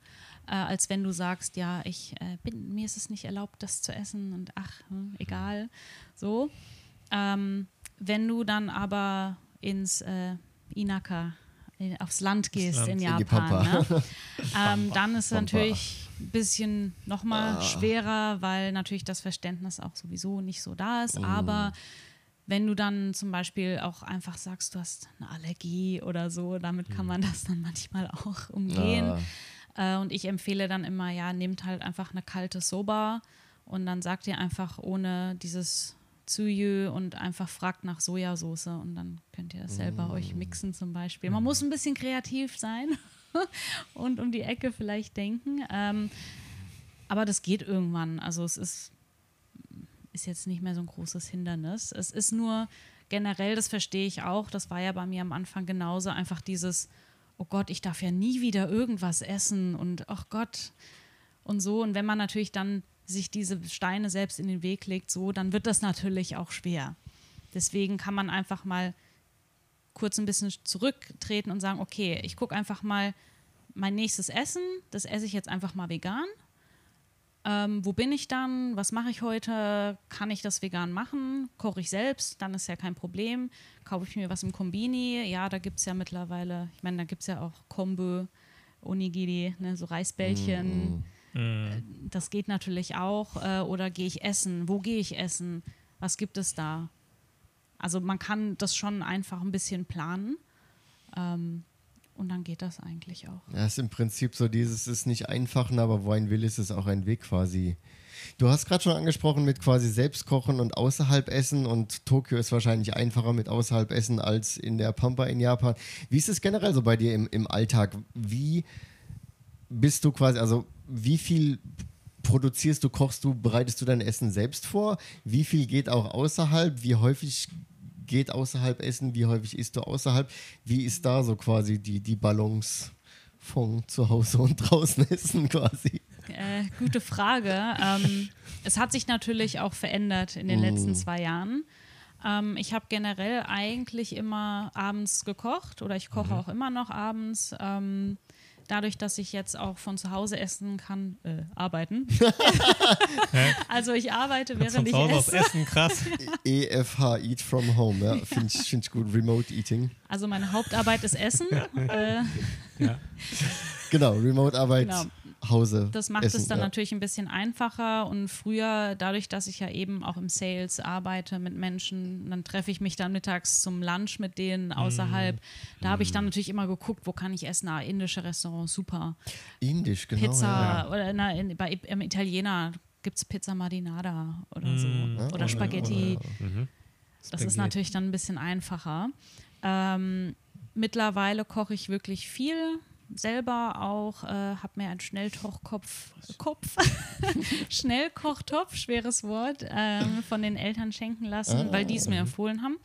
äh, als wenn du sagst, ja, ich äh, bin, mir ist es nicht erlaubt, das zu essen und ach, hm, egal, so. Ähm, wenn du dann aber ins äh, Inaka, äh, aufs Land gehst Land. in Japan, ne? ähm, dann ist es natürlich bisschen nochmal Ah. schwerer, weil natürlich das Verständnis auch sowieso nicht so da Mm. ist, aber wenn du dann zum Beispiel auch einfach sagst, du hast eine Allergie oder so, damit kann man das dann manchmal auch umgehen. Äh, und ich empfehle dann immer, ja, nehmt halt einfach eine kalte Soba und dann sagt ihr einfach ohne dieses Tsuyu und einfach fragt nach Sojasauce und dann könnt ihr das selber euch mixen zum Beispiel. Man muss ein bisschen kreativ sein und um die Ecke vielleicht denken. Ähm, aber das geht irgendwann. Also es ist ist jetzt nicht mehr so ein großes Hindernis. Es ist nur generell, das verstehe ich auch, das war ja bei mir am Anfang genauso, einfach dieses, oh Gott, ich darf ja nie wieder irgendwas essen und ach Gott und so. Und wenn man natürlich dann sich diese Steine selbst in den Weg legt, so, dann wird das natürlich auch schwer. Deswegen kann man einfach mal kurz ein bisschen zurücktreten und sagen, okay, ich gucke einfach mal mein nächstes Essen, das esse ich jetzt einfach mal vegan ähm, wo bin ich dann? Was mache ich heute? Kann ich das vegan machen? Koche ich selbst? Dann ist ja kein Problem. Kaufe ich mir was im Kombini? Ja, da gibt es ja mittlerweile, ich meine, da gibt es ja auch Kombu, Onigiri, ne, so Reisbällchen. Mhm. Das geht natürlich auch. Äh, oder gehe ich essen? Wo gehe ich essen? Was gibt es da? Also man kann das schon einfach ein bisschen planen. Ähm, und dann geht das eigentlich auch. Ja, ist im Prinzip so dieses, ist nicht einfach, aber wo ein Will ist, ist auch ein Weg quasi. Du hast gerade schon angesprochen mit quasi selbst kochen und außerhalb essen und Tokio ist wahrscheinlich einfacher mit außerhalb essen als in der Pampa in Japan. Wie ist es generell so bei dir im, im Alltag? Wie bist du quasi, also wie viel produzierst du, kochst du, bereitest du dein Essen selbst vor? Wie viel geht auch außerhalb? Wie häufig geht außerhalb Essen? Wie häufig isst du außerhalb? Wie ist da so quasi die, die Balance von zu Hause und draußen essen quasi? Äh, gute Frage. Ähm, es hat sich natürlich auch verändert in den Mm. letzten zwei Jahren. Ähm, ich habe generell eigentlich immer abends gekocht oder ich koche auch immer noch abends. Ähm, dadurch, dass ich jetzt auch von zu Hause essen kann, äh, arbeiten. also ich arbeite, Kannst während von ich zu Hause aus esse. essen, krass. EFH, Eat from Home, ja, finde ich, find ich gut. Remote Eating. Also meine Hauptarbeit ist Essen. Äh, Ja. Genau, Remote Arbeit, Genau. Hause. Das macht essen, es dann ja. natürlich ein bisschen einfacher und früher, dadurch, dass ich ja eben auch im Sales arbeite mit Menschen, dann treffe ich mich dann mittags zum Lunch mit denen außerhalb. Da habe ich dann natürlich immer geguckt, wo kann ich essen? Ah, indische Restaurants, super. Indisch, genau. Pizza Ja. oder na, in, bei im Italiener gibt es Pizza Marinara oder so. Oder Spaghetti. Das ist Spaghetti. natürlich dann ein bisschen einfacher. Ähm, mittlerweile koche ich wirklich viel selber auch, äh, habe mir einen Schnellkochtopf, Kopf, Schnellkochtopf, schweres Wort, ähm, von den Eltern schenken lassen, weil die es mir empfohlen haben.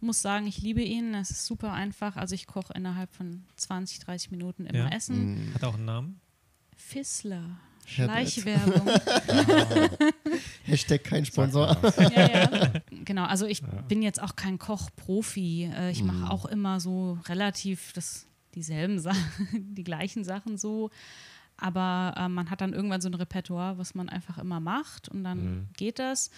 Muss sagen, ich liebe ihn, es ist super einfach. Also ich koche innerhalb von 20, 30 Minuten immer Ja. Essen. Hat auch einen Namen. Fissler. Schleichwerbung. Hashtag kein Sponsor. ja, ja. Genau, also ich bin jetzt auch kein Kochprofi. Äh, Ich mache auch immer so relativ das, dieselben Sachen, die gleichen Sachen so. Aber äh, man hat dann irgendwann so ein Repertoire, was man einfach immer macht und dann geht das.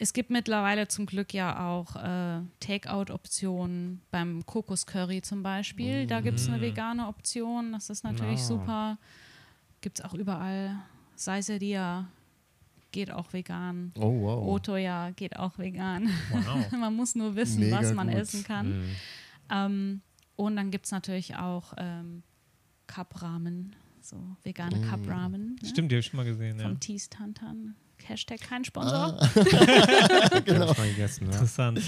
Es gibt mittlerweile zum Glück ja auch äh, Takeout-Optionen beim Kokoscurry zum Beispiel. Da gibt es eine vegane Option, das ist natürlich Ah. super. Gibt es auch überall. Saiseria geht auch vegan. Oh, wow. Otoya geht auch vegan. Wow. man muss nur wissen, Mega was man gut. essen kann. Ähm, und dann gibt es natürlich auch ähm, Cup-Ramen, so vegane Mm. Cup-Ramen. Ne? Stimmt, die habe ich schon mal gesehen. Ja. Vom Tees Tantan. Hashtag kein Sponsor. Ah. Genau. Gegessen, ja. Interessant.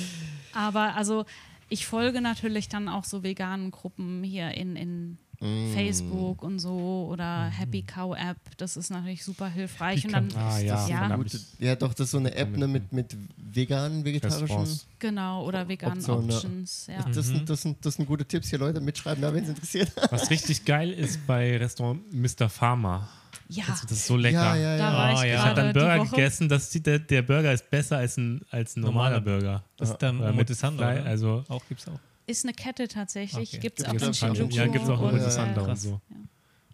Aber also ich folge natürlich dann auch so veganen Gruppen hier in, in Mm. Facebook und so oder Happy Cow App. Das ist natürlich super hilfreich. Und dann, Ah ja, Ja. ja, doch, das ist so eine App ne, mit, mit veganen, vegetarischen. Genau, oder veganen Option, ja. Options. Ja. Das, sind, das, sind, das sind gute Tipps hier, Leute. Mitschreiben, ja, wenn es interessiert. Was richtig geil ist bei Restaurant Mr. Farmer. Ja, Das, das ist so lecker. Ja, ja, da ja. war Oh, ich ja. Ich habe dann Burger gegessen, das sieht, der, der Burger ist besser als ein, als ein normaler Normaler. Burger. Das ist dann Äh, mit oder? Also Auch gibt's auch. Ist eine Kette tatsächlich. Okay. Gibt es auch in auch. Shinjuku. ja, gibt es auch und, in äh, Montesando und so.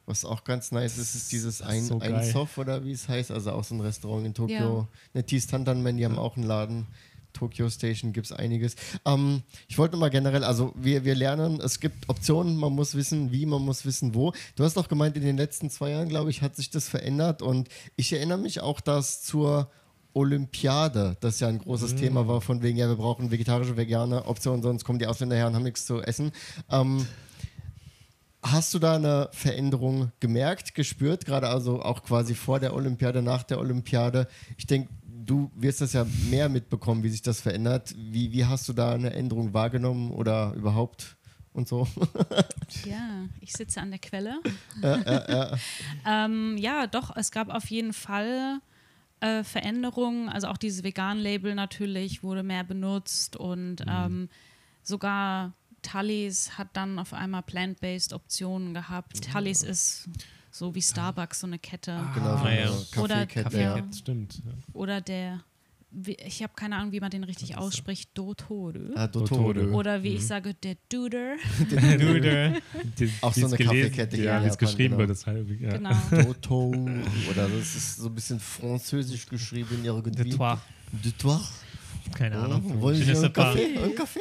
Was auch ganz nice ist, ist dieses ein, ist so ein. Sof oder wie es heißt. Also auch so ein Restaurant in Tokio. Ne, Tees Tantanmen, die haben auch einen Laden. Tokyo Station gibt es einiges. Ähm, ich wollte mal generell, also wir, wir lernen, es gibt Optionen, man muss wissen, wie, man muss wissen, wo. Du hast doch gemeint, in den letzten zwei Jahren, glaube ich, hat sich das verändert und ich erinnere mich auch, dass zur Olympiade, das ja ein großes Mm. Thema war, von wegen, ja, wir brauchen vegetarische, vegane Optionen, sonst kommen die Ausländer her und haben nichts zu essen. Ähm, Hast du da eine Veränderung gemerkt, gespürt, gerade also auch quasi vor der Olympiade, nach der Olympiade? Ich denke, du wirst das ja mehr mitbekommen, wie sich das verändert. Wie, wie hast du da eine Änderung wahrgenommen oder überhaupt und so? Ja, ich sitze an der Quelle. ähm, ja, doch, es gab auf jeden Fall äh, Veränderungen. Also auch dieses Vegan-Label natürlich wurde mehr benutzt und ähm, sogar Tully's hat dann auf einmal plant-based Optionen gehabt. Tully's ist so wie Starbucks, so eine Kette. genau, Ah, eine ja. Oder- Kaffeekette. ja. Ja. Stimmt. Ja. Oder der, ich habe keine Ahnung, wie man den richtig ausspricht, Dotore. Ah. Dotore. Oder wie ich sage, der Duder. Dude. Die, Auch wie so eine Kaffeekette hier Ja, wie es geschrieben genau. wird. Halt, ja. Genau. Doto. Oder das ist so ein bisschen französisch geschrieben irgendwie. De Trois. De Trois. Keine Oh, Ahnung. wollen Sie ne einen. Kaffee? Einen Kaffee?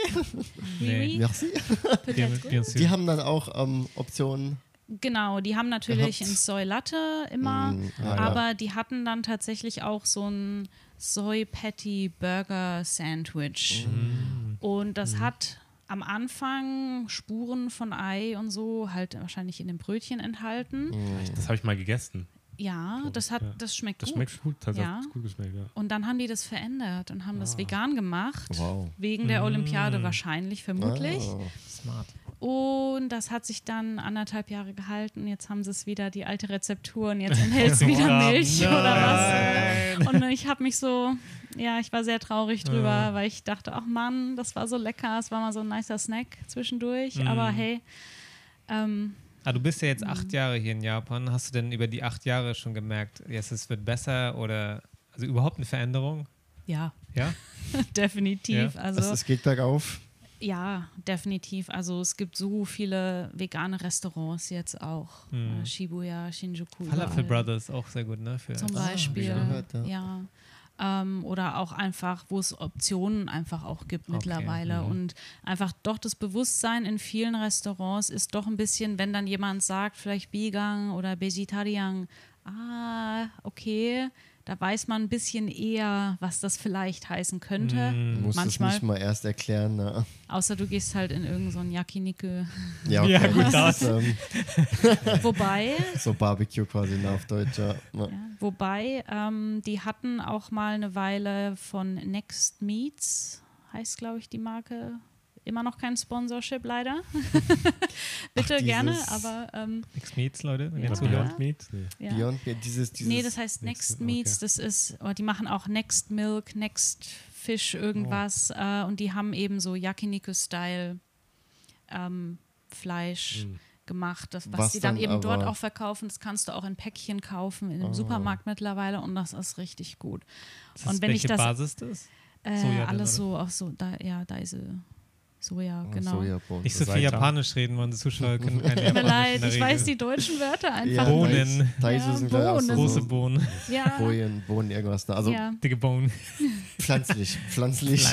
Nee. Merci. Die haben dann auch ähm, Optionen. Genau, die haben natürlich Gehabt. ein Soy Latte immer, Mm, ah, ja. aber die hatten dann tatsächlich auch so ein Soy Patty Burger Sandwich. Mm. Und das hat am Anfang Spuren von Ei und so halt wahrscheinlich in dem Brötchen enthalten. Das habe ich mal gegessen. Ja, das hat, Ja. das schmeckt Das gut. schmeckt gut. Das Ja. hat gut geschmeckt, ja. Und dann haben die das verändert und haben das vegan gemacht. Wow. Wegen der Olympiade wahrscheinlich, vermutlich. Ah. Smart. Und das hat sich dann anderthalb Jahre gehalten. Jetzt haben sie es wieder, die alte Rezeptur, und jetzt enthält es wieder Milch Nein. oder was. Und ich habe mich so, ja, ich war sehr traurig drüber, Ja. weil ich dachte, ach Mann, das war so lecker, es war mal so ein nicer Snack zwischendurch. Mhm. Aber hey, ähm, Ah, du bist ja jetzt Mhm. acht Jahre hier in Japan. Hast du denn über die acht Jahre schon gemerkt, yes, es wird besser oder also überhaupt eine Veränderung? ja, Ja? definitiv. Ja. Also Also es geht bergauf. Ja, definitiv. Also es gibt so viele vegane Restaurants jetzt auch. Mhm. Äh, Shibuya, Shinjuku. Falafel. Brothers auch sehr gut, ne? Für Zum Ah, Beispiel. gehört, ja. ja. Ähm, oder auch einfach, wo es Optionen einfach auch gibt Okay, mittlerweile. mhm. Und einfach doch das Bewusstsein in vielen Restaurants ist doch ein bisschen, wenn dann jemand sagt, vielleicht Vegan oder Vegetarian, ah, okay, da weiß man ein bisschen eher, was das vielleicht heißen könnte. Du musst Manchmal. es nicht mal erst erklären. Ne? Außer du gehst halt in irgendein so ein Yakiniku. Ja, Ja, gut, das ähm, Wobei, so Barbecue quasi auf Deutsch. Ja. ja, wobei, ähm, die hatten auch mal eine Weile von Next Meats, heißt glaube ich die Marke. Immer noch kein Sponsorship leider. Bitte Ach, gerne, aber ähm, Next Meats, Leute, wenn Ja. ihr Oder zuhört. Beyond Meat? Nee. ja. Beyond Meat, dieses, dieses Nee, das heißt Next- Next okay. Meats, das ist, oder die machen auch Next Milk, Next Fish, irgendwas. Äh, und die haben eben so Yakiniku-Style ähm, Fleisch Mhm. gemacht, das, was, Was die dann, dann eben dort auch verkaufen. Das kannst du auch in Päckchen kaufen, in einem Oh. Supermarkt mittlerweile und das ist richtig gut. Das Und ist, wenn ich welche das- Basis das? Äh, alles oder? so, auch so, da, ja, da ist Soja, Oh, genau. Sojabohnen. Nicht so viel Seitan. Japanisch reden, weil unsere Zuschauer können keine Tut mir Japanisch leid, ich weiß die deutschen Wörter Ja, einfach Bohnen. Ja, sind gleich auch so, Bohnen. Große so Bohnen, Ja, Bojen, Bohnen, irgendwas. Ne? Also ja. dicke Bohnen. pflanzlich, pflanzlich.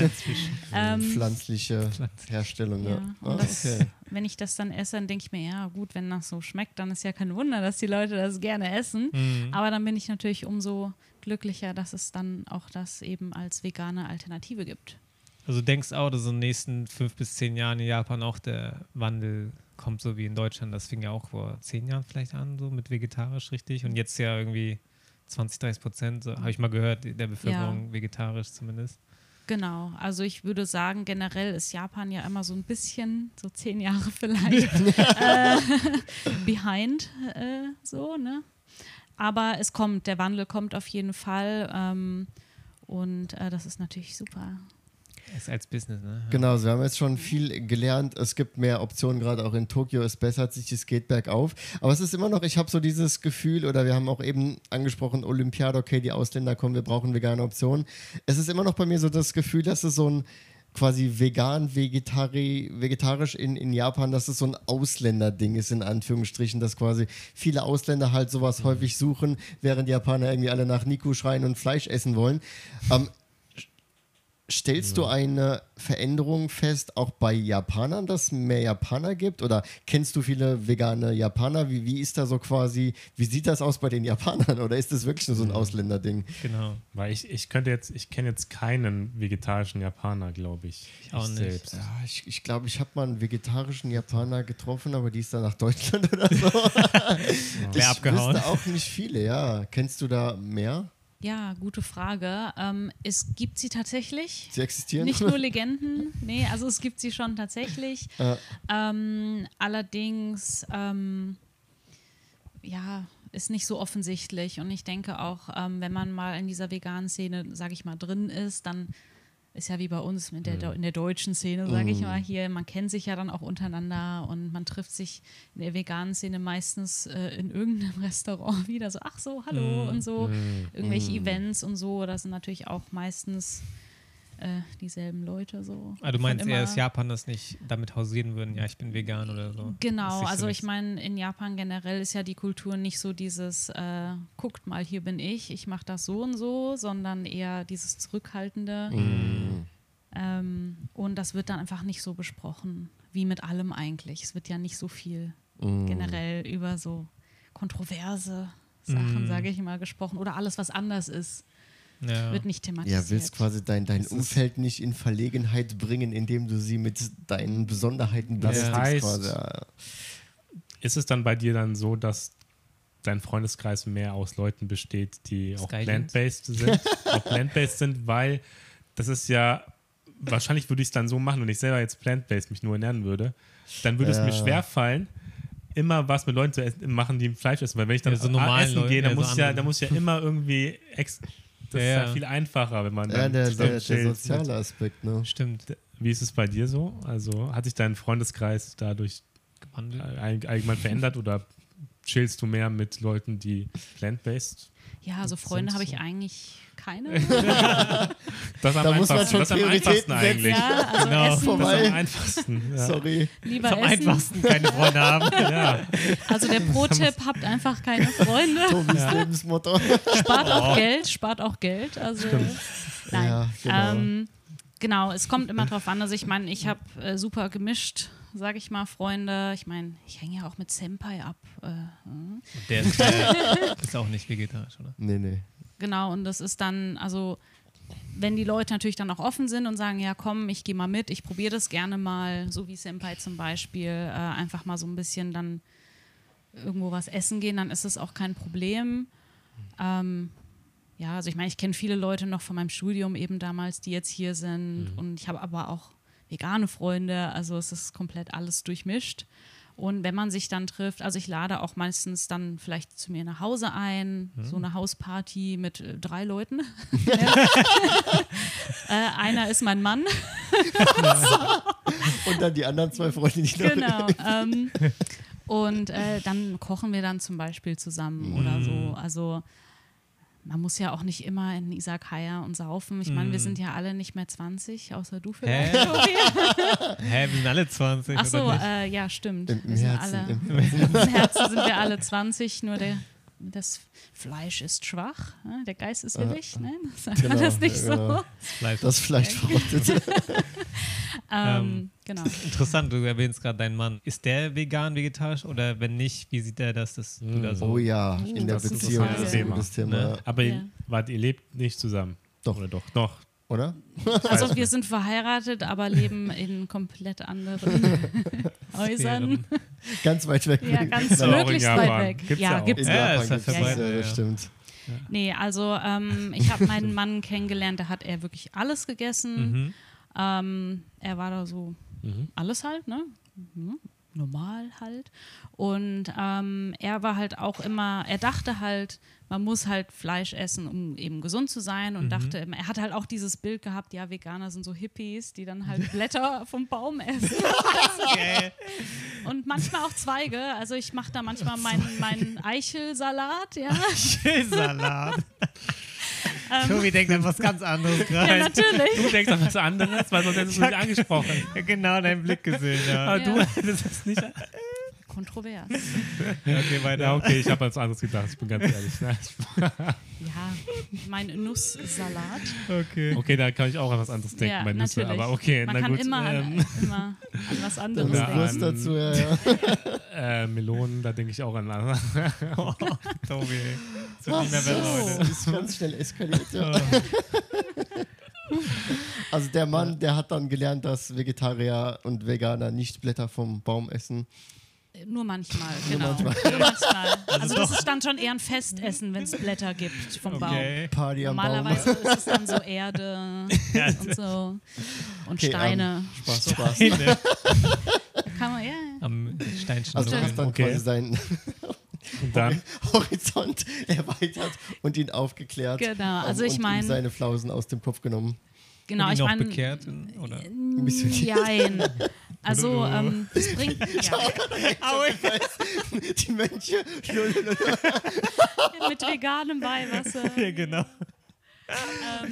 Ähm, pflanzliche Pflanzlich. Herstellung. Ja, Ja. Ah, das, okay. wenn ich das dann esse, dann denke ich mir, ja gut, wenn das so schmeckt, dann ist ja kein Wunder, dass die Leute das gerne essen. Mhm. Aber dann bin ich natürlich umso glücklicher, dass es dann auch das eben als vegane Alternative gibt. Also du denkst auch, dass in den nächsten fünf bis zehn Jahren in Japan auch der Wandel kommt, so wie in Deutschland. Das fing ja auch vor zehn Jahren vielleicht an, so mit vegetarisch richtig. Und jetzt ja irgendwie 20, 30 Prozent, so, habe ich mal gehört, der Bevölkerung vegetarisch zumindest. Genau, also ich würde sagen, generell ist Japan ja immer so ein bisschen, so zehn Jahre vielleicht, äh, behind, äh, so, ne? Aber es kommt, der Wandel kommt auf jeden Fall ähm, und äh, das ist natürlich super. Ist als Business, ne? Genau, also wir haben jetzt schon viel gelernt. Es gibt mehr Optionen, gerade auch in Tokio. Es bessert sich, es geht bergauf. Aber es ist immer noch, ich habe so dieses Gefühl, oder wir haben auch eben angesprochen, Olympiade, okay, die Ausländer kommen, wir brauchen vegane Optionen. Es ist immer noch bei mir so das Gefühl, dass es so ein quasi vegan, vegetari vegetarisch in, in Japan, dass es so ein Ausländerding ist, in Anführungsstrichen, dass quasi viele Ausländer halt sowas häufig suchen, während die Japaner irgendwie alle nach Niku schreien und Fleisch essen wollen. Ähm, Stellst du eine Veränderung fest, auch bei Japanern, dass es mehr Japaner gibt? Oder kennst du viele vegane Japaner? Wie, wie ist da so quasi, wie sieht das aus bei den Japanern? Oder ist das wirklich nur so ein Ausländerding? Genau. Weil ich, ich könnte jetzt, ich kenne jetzt keinen vegetarischen Japaner, glaube ich. Ich auch nicht. Selbst. Ja, ich ich, glaube, ich habe mal einen vegetarischen Japaner getroffen, aber die ist dann nach Deutschland oder so. ich Wer abgehauen? wüsste auch nicht viele, ja. Kennst du da mehr? Ja, gute Frage. Ähm, es gibt sie tatsächlich. Sie existieren? Nicht nur Legenden, nee, also es gibt sie schon tatsächlich. Äh, Ähm, allerdings, ähm, ja, ist nicht so offensichtlich. Und ich denke auch, ähm, wenn man mal in dieser veganen Szene, sage ich mal, drin ist, dann ist ja wie bei uns mit der, Deu- in der deutschen Szene, sage ich mal hier, man kennt sich ja dann auch untereinander und man trifft sich in der veganen Szene meistens äh, in irgendeinem Restaurant wieder so, ach so, hallo und so, irgendwelche Events und so, das sind natürlich auch meistens äh, dieselben Leute so. Ah, du meinst eher, dass Japan das nicht damit hausieren würden, ja, ich bin vegan oder so. Genau, so also ich meine, in Japan generell ist ja die Kultur nicht so dieses, äh, guckt mal, hier bin ich, ich mache das so und so, sondern eher dieses Zurückhaltende. Mm. Ähm, und das wird dann einfach nicht so besprochen, wie mit allem eigentlich. Es wird ja nicht so viel mm. generell über so kontroverse Sachen, Mm. sage ich mal, gesprochen. Oder alles, was anders ist, Ja. wird nicht thematisiert. Ja, willst quasi dein, dein Umfeld nicht in Verlegenheit bringen, indem du sie mit deinen Besonderheiten Das belästigst heißt- quasi. Ja. Ist es dann bei dir dann so, dass dein Freundeskreis mehr aus Leuten besteht, die auch plant-based sind, auch plant-based sind, weil das ist ja wahrscheinlich würde ich es dann so machen, wenn ich selber jetzt plant-based mich nur ernähren würde, dann würde es mir Ja. schwer fallen, immer was mit Leuten zu essen, machen, die Fleisch essen. Weil wenn ich dann Ja, so normalen essen Leute, gehe, dann ja, so muss ich ja, dann muss ich ja immer irgendwie ex das Ja, ist ja viel einfacher, wenn man Ja, dann der, der, der soziale Aspekt, ne? Stimmt. Wie ist es bei dir so? Also hat sich dein Freundeskreis dadurch allgemein verändert oder chillst du mehr mit Leuten, die plant-based? Ja, also Freunde habe ich eigentlich keine. Das am Da muss man einfachsten, schon das am Prioritäten einfachsten eigentlich. ja, also Genau. Essen, Das am einfachsten. Ja. Sorry. lieber Am Essen. einfachsten keine Freunde haben. Ja. Also der Pro-Tipp, habt einfach keine Freunde. Tobis Lebensmotto. Spart auch Geld, spart auch Geld. Also nein. Ja, genau. Ähm, genau, es kommt immer drauf an. Also ich meine, ich habe äh, super gemischt, sage ich mal, Freunde. Ich meine, ich hänge ja auch mit Senpai ab. Äh, hm. Der ist, äh, ist auch nicht vegetarisch, oder? Nee, nee. Genau, und das ist dann, also wenn die Leute natürlich dann auch offen sind und sagen, ja komm, ich gehe mal mit, ich probiere das gerne mal, so wie Senpai zum Beispiel, äh, einfach mal so ein bisschen dann irgendwo was essen gehen, dann ist es auch kein Problem. Ähm, ja, also ich meine, ich kenne viele Leute noch von meinem Studium eben damals, die jetzt hier sind und ich habe aber auch vegane Freunde, also es ist komplett alles durchmischt. Und wenn man sich dann trifft, also ich lade auch meistens dann vielleicht zu mir nach Hause ein, so eine Hausparty mit äh, drei Leuten. äh, einer ist mein Mann, Und dann die anderen zwei Freunde, die noch genau. Ähm, und äh, dann kochen wir dann zum Beispiel zusammen oder so. Also man muss ja auch nicht immer in Isakaya und saufen. Ich meine, wir sind ja alle nicht mehr 20, außer du vielleicht. Hä? Hä, wir sind alle 20. Ach so, oder nicht? äh, ja, stimmt. Im, Wir im sind Herzen. alle, Im, Im Herzen sind wir alle 20, nur der, das Fleisch ist schwach, ne? der Geist ist willig. Ne? Sagt man Genau, das nicht ja. so? Fleisch. das vielleicht verrottet. Ähm, genau. Interessant, du erwähnst gerade deinen Mann. Ist der vegan, vegetarisch oder wenn nicht, wie sieht der das, dass du da so. Oh ja, in der das ist Beziehung ein ist ein Thema. gutes Thema. Ne? Aber Ja. ihr, wart, ihr lebt nicht zusammen. Doch. Oder doch? Doch. Oder? Also wir sind verheiratet, aber leben in komplett anderen Häusern. Ganz weit weg. Ja, ganz möglichst Japan. weit weg. Gibt's ja, ja auch. gibt's In Ja, Japan ja gibt's das, verbreitet, ja, das ja. stimmt. Nee, also ähm, ich habe meinen Mann kennengelernt, da hat er wirklich alles gegessen. Mhm. Ähm, er war da so alles halt, ne? Mhm. Normal halt. Und ähm, er war halt auch immer, er dachte halt, man muss halt Fleisch essen, um eben gesund zu sein. Und dachte, immer- er hat halt auch dieses Bild gehabt, ja, Veganer sind so Hippies, die dann halt Blätter vom Baum essen. Und manchmal auch Zweige. Also ich mache da manchmal meinen meinen Eichelsalat, ja. Salat. Tobi denkt an was ganz anderes Ja, gerade. natürlich. Du denkst an was anderes, weil sonst hättest du mich angesprochen. Ja, genau deinen Blick gesehen, ja. Aber Ja. du hättest das nicht. Kontrovers. Okay, weiter. Ja, okay, ich habe was anderes gedacht, ich bin ganz ehrlich. Ne? Ja, mein Nusssalat. Okay. Okay, da kann ich auch an was anderes denken ja, bei Nüsse, natürlich. aber okay, Man na kann gut. immer, an, ähm, immer an was anderes Ja, denken. An- dazu, ja, ja. äh, Melonen, da denke ich auch an. Oh, Tobi. Das wird nicht mehr besser Das heute. ist ganz schnell eskaliert. Ja. Also der Mann, der hat dann gelernt, dass Vegetarier und Veganer nicht Blätter vom Baum essen. Nur manchmal, genau. manchmal. Nur manchmal. Also, das ist dann schon eher ein Festessen, wenn es Blätter gibt vom Baum. Okay. Party am Baum. Normalerweise ist es dann so Erde und so. Und Okay, Steine. ähm, Spaß, Spaß. Ne? Kann man, ja. Am Steinchen. Also du hast dann Okay. quasi seinen Und dann, Horizont erweitert und ihn aufgeklärt. Genau, also ich und ihm mein- seine Flausen aus dem Kopf genommen. Genau, ich meine. bekehrt? Oder? Ein bisschen. Nein. Also, ähm, das bringt. Ja, Die Mönche. mit veganem Weihwasser. Ja, genau.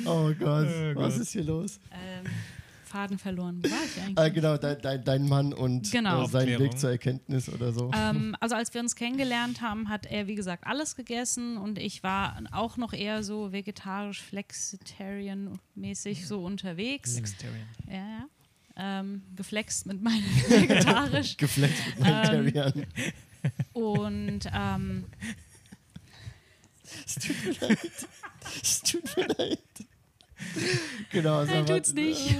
Oh Gott, Oh was ist hier los? Ähm, Faden verloren. Wo war ich eigentlich? Ah, genau, dein, dein, dein Mann und Genau. äh, sein Aufklärung. Weg zur Erkenntnis oder so. Ähm, also als wir uns kennengelernt haben, hat er, wie gesagt, alles gegessen und ich war auch noch eher so vegetarisch, flexitarian-mäßig so unterwegs. Sextarian. Ja, ja. Ähm, geflext mit meinem vegetarisch. Gefleckt mit meinen ähm. Und ähm, Es tut mir leid. Es tut mir leid. Genau, also nein, tut's nicht.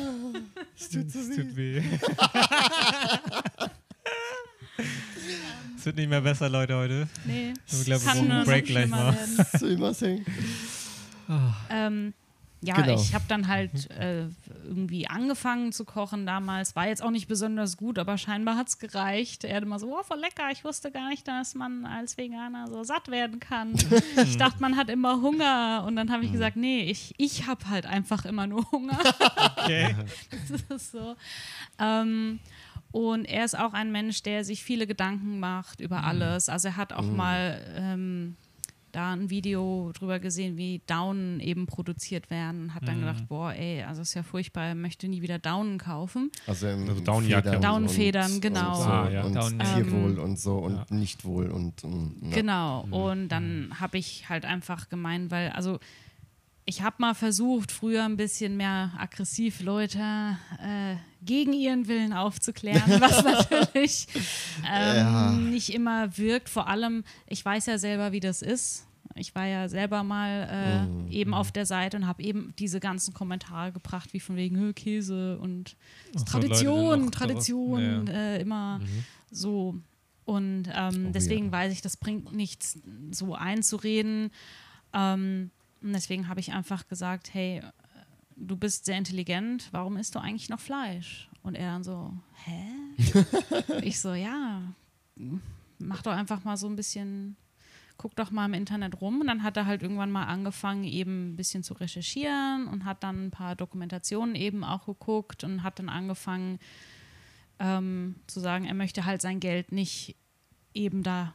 Es tut so Es weh. tut weh. Es wird nicht mehr besser, Leute, heute. Nee, Ich glaube, wir kann brauchen einen Break gleich schlimmer mal. werden. So immer singen. Ähm, ja, Genau. ich habe dann halt äh, irgendwie angefangen zu kochen damals. War jetzt auch nicht besonders gut, aber scheinbar hat es gereicht. Er hat immer so, oh, voll lecker. Ich wusste gar nicht, dass man als Veganer so satt werden kann. ich dachte, man hat immer Hunger. Und dann habe ich gesagt, nee, ich, ich habe halt einfach immer nur Hunger. Okay. das ist so. Ähm, und er ist auch ein Mensch, der sich viele Gedanken macht über alles. Also er hat auch mal ähm, da ein Video drüber gesehen, wie Daunen eben produziert werden. Hat dann gedacht, boah, ey, also ist ja furchtbar, er möchte nie wieder Daunen kaufen. Also, im Also Daunenjacke. Federn Daunenfedern, und, genau. Und, so, Ah, ja. und. Tierwohl und so und Nichtwohl und, und ja. Genau. Und dann habe ich halt einfach gemeint, weil, also ich habe mal versucht, früher ein bisschen mehr aggressiv Leute äh, gegen ihren Willen aufzuklären, was natürlich ähm, Ja. nicht immer wirkt. Vor allem, ich weiß ja selber, wie das ist. Ich war ja selber mal äh, Mhm. eben auf der Seite und habe eben diese ganzen Kommentare gebracht, wie von wegen Käse und Ach so, Tradition, noch Tradition, drauf- äh, immer so. Und ähm, Oh, deswegen ja. weiß ich, das bringt nichts, so einzureden. Ähm, und deswegen habe ich einfach gesagt, hey, du bist sehr intelligent, warum isst du eigentlich noch Fleisch? Und er dann so, hä? ich so, ja, mach doch einfach mal so ein bisschen, guck doch mal im Internet rum. Und dann hat er halt irgendwann mal angefangen, eben ein bisschen zu recherchieren und hat dann ein paar Dokumentationen eben auch geguckt und hat dann angefangen ähm, zu sagen, er möchte halt sein Geld nicht eben da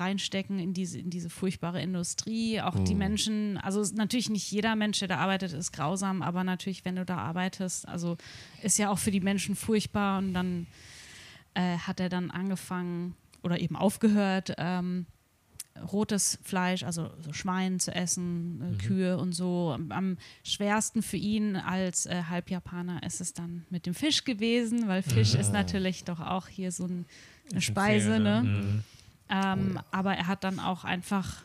reinstecken in diese, in diese furchtbare Industrie. Auch die Menschen, also natürlich nicht jeder Mensch, der da arbeitet, ist grausam, aber natürlich, wenn du da arbeitest, also ist ja auch für die Menschen furchtbar und dann äh, hat er dann angefangen oder eben aufgehört, ähm, rotes Fleisch, also so Schwein zu essen, äh, Kühe und so. Am, am schwersten für ihn als äh, Halbjapaner ist es dann mit dem Fisch gewesen, weil Fisch ist natürlich doch auch hier so ein, eine Speise, ne? Mhm. Ähm, Aber er hat dann auch einfach,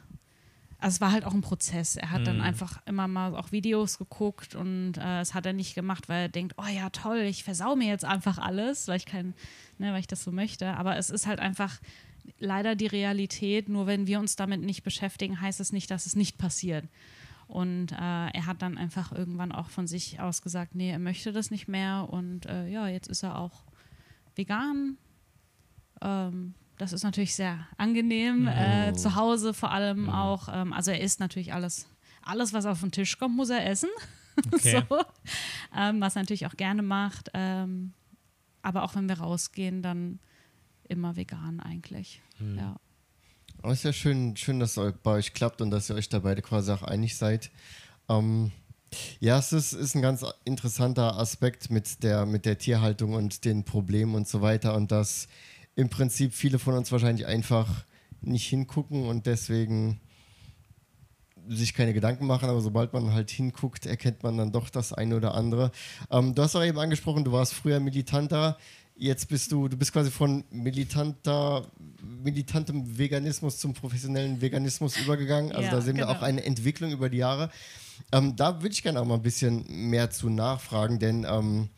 also es war halt auch ein Prozess. Er hat dann einfach immer mal auch Videos geguckt und äh, das hat er nicht gemacht, weil er denkt, oh ja, toll, ich versau mir jetzt einfach alles, weil ich kein, ne, weil ich das so möchte. Aber es ist halt einfach leider die Realität. Nur wenn wir uns damit nicht beschäftigen, heißt es nicht, dass es nicht passiert. Und äh, er hat dann einfach irgendwann auch von sich aus gesagt, nee, er möchte das nicht mehr. Und äh, ja, jetzt ist er auch vegan. Ähm, das ist natürlich sehr angenehm. Äh, zu Hause vor allem auch. Ähm, also er isst natürlich alles. Alles, was auf den Tisch kommt, muss er essen. Okay. so. ähm, was er natürlich auch gerne macht. Ähm, aber auch wenn wir rausgehen, dann immer vegan eigentlich. Ja. Aber es ist ja schön, schön, dass es bei euch klappt und dass ihr euch da beide quasi auch einig seid. Ähm, ja, es ist, ist ein ganz interessanter Aspekt mit der, mit der Tierhaltung und den Problemen und so weiter und dass im Prinzip viele von uns wahrscheinlich einfach nicht hingucken und deswegen sich keine Gedanken machen, aber sobald man halt hinguckt, erkennt man dann doch das eine oder andere. Ähm, du hast auch eben angesprochen, du warst früher militanter, jetzt bist du, du bist quasi von militanter, militantem Veganismus zum professionellen Veganismus übergegangen. Also Ja, da sehen wir genau. auch eine Entwicklung über die Jahre. Ähm, da würde ich gerne auch mal ein bisschen mehr zu nachfragen, denn ähm,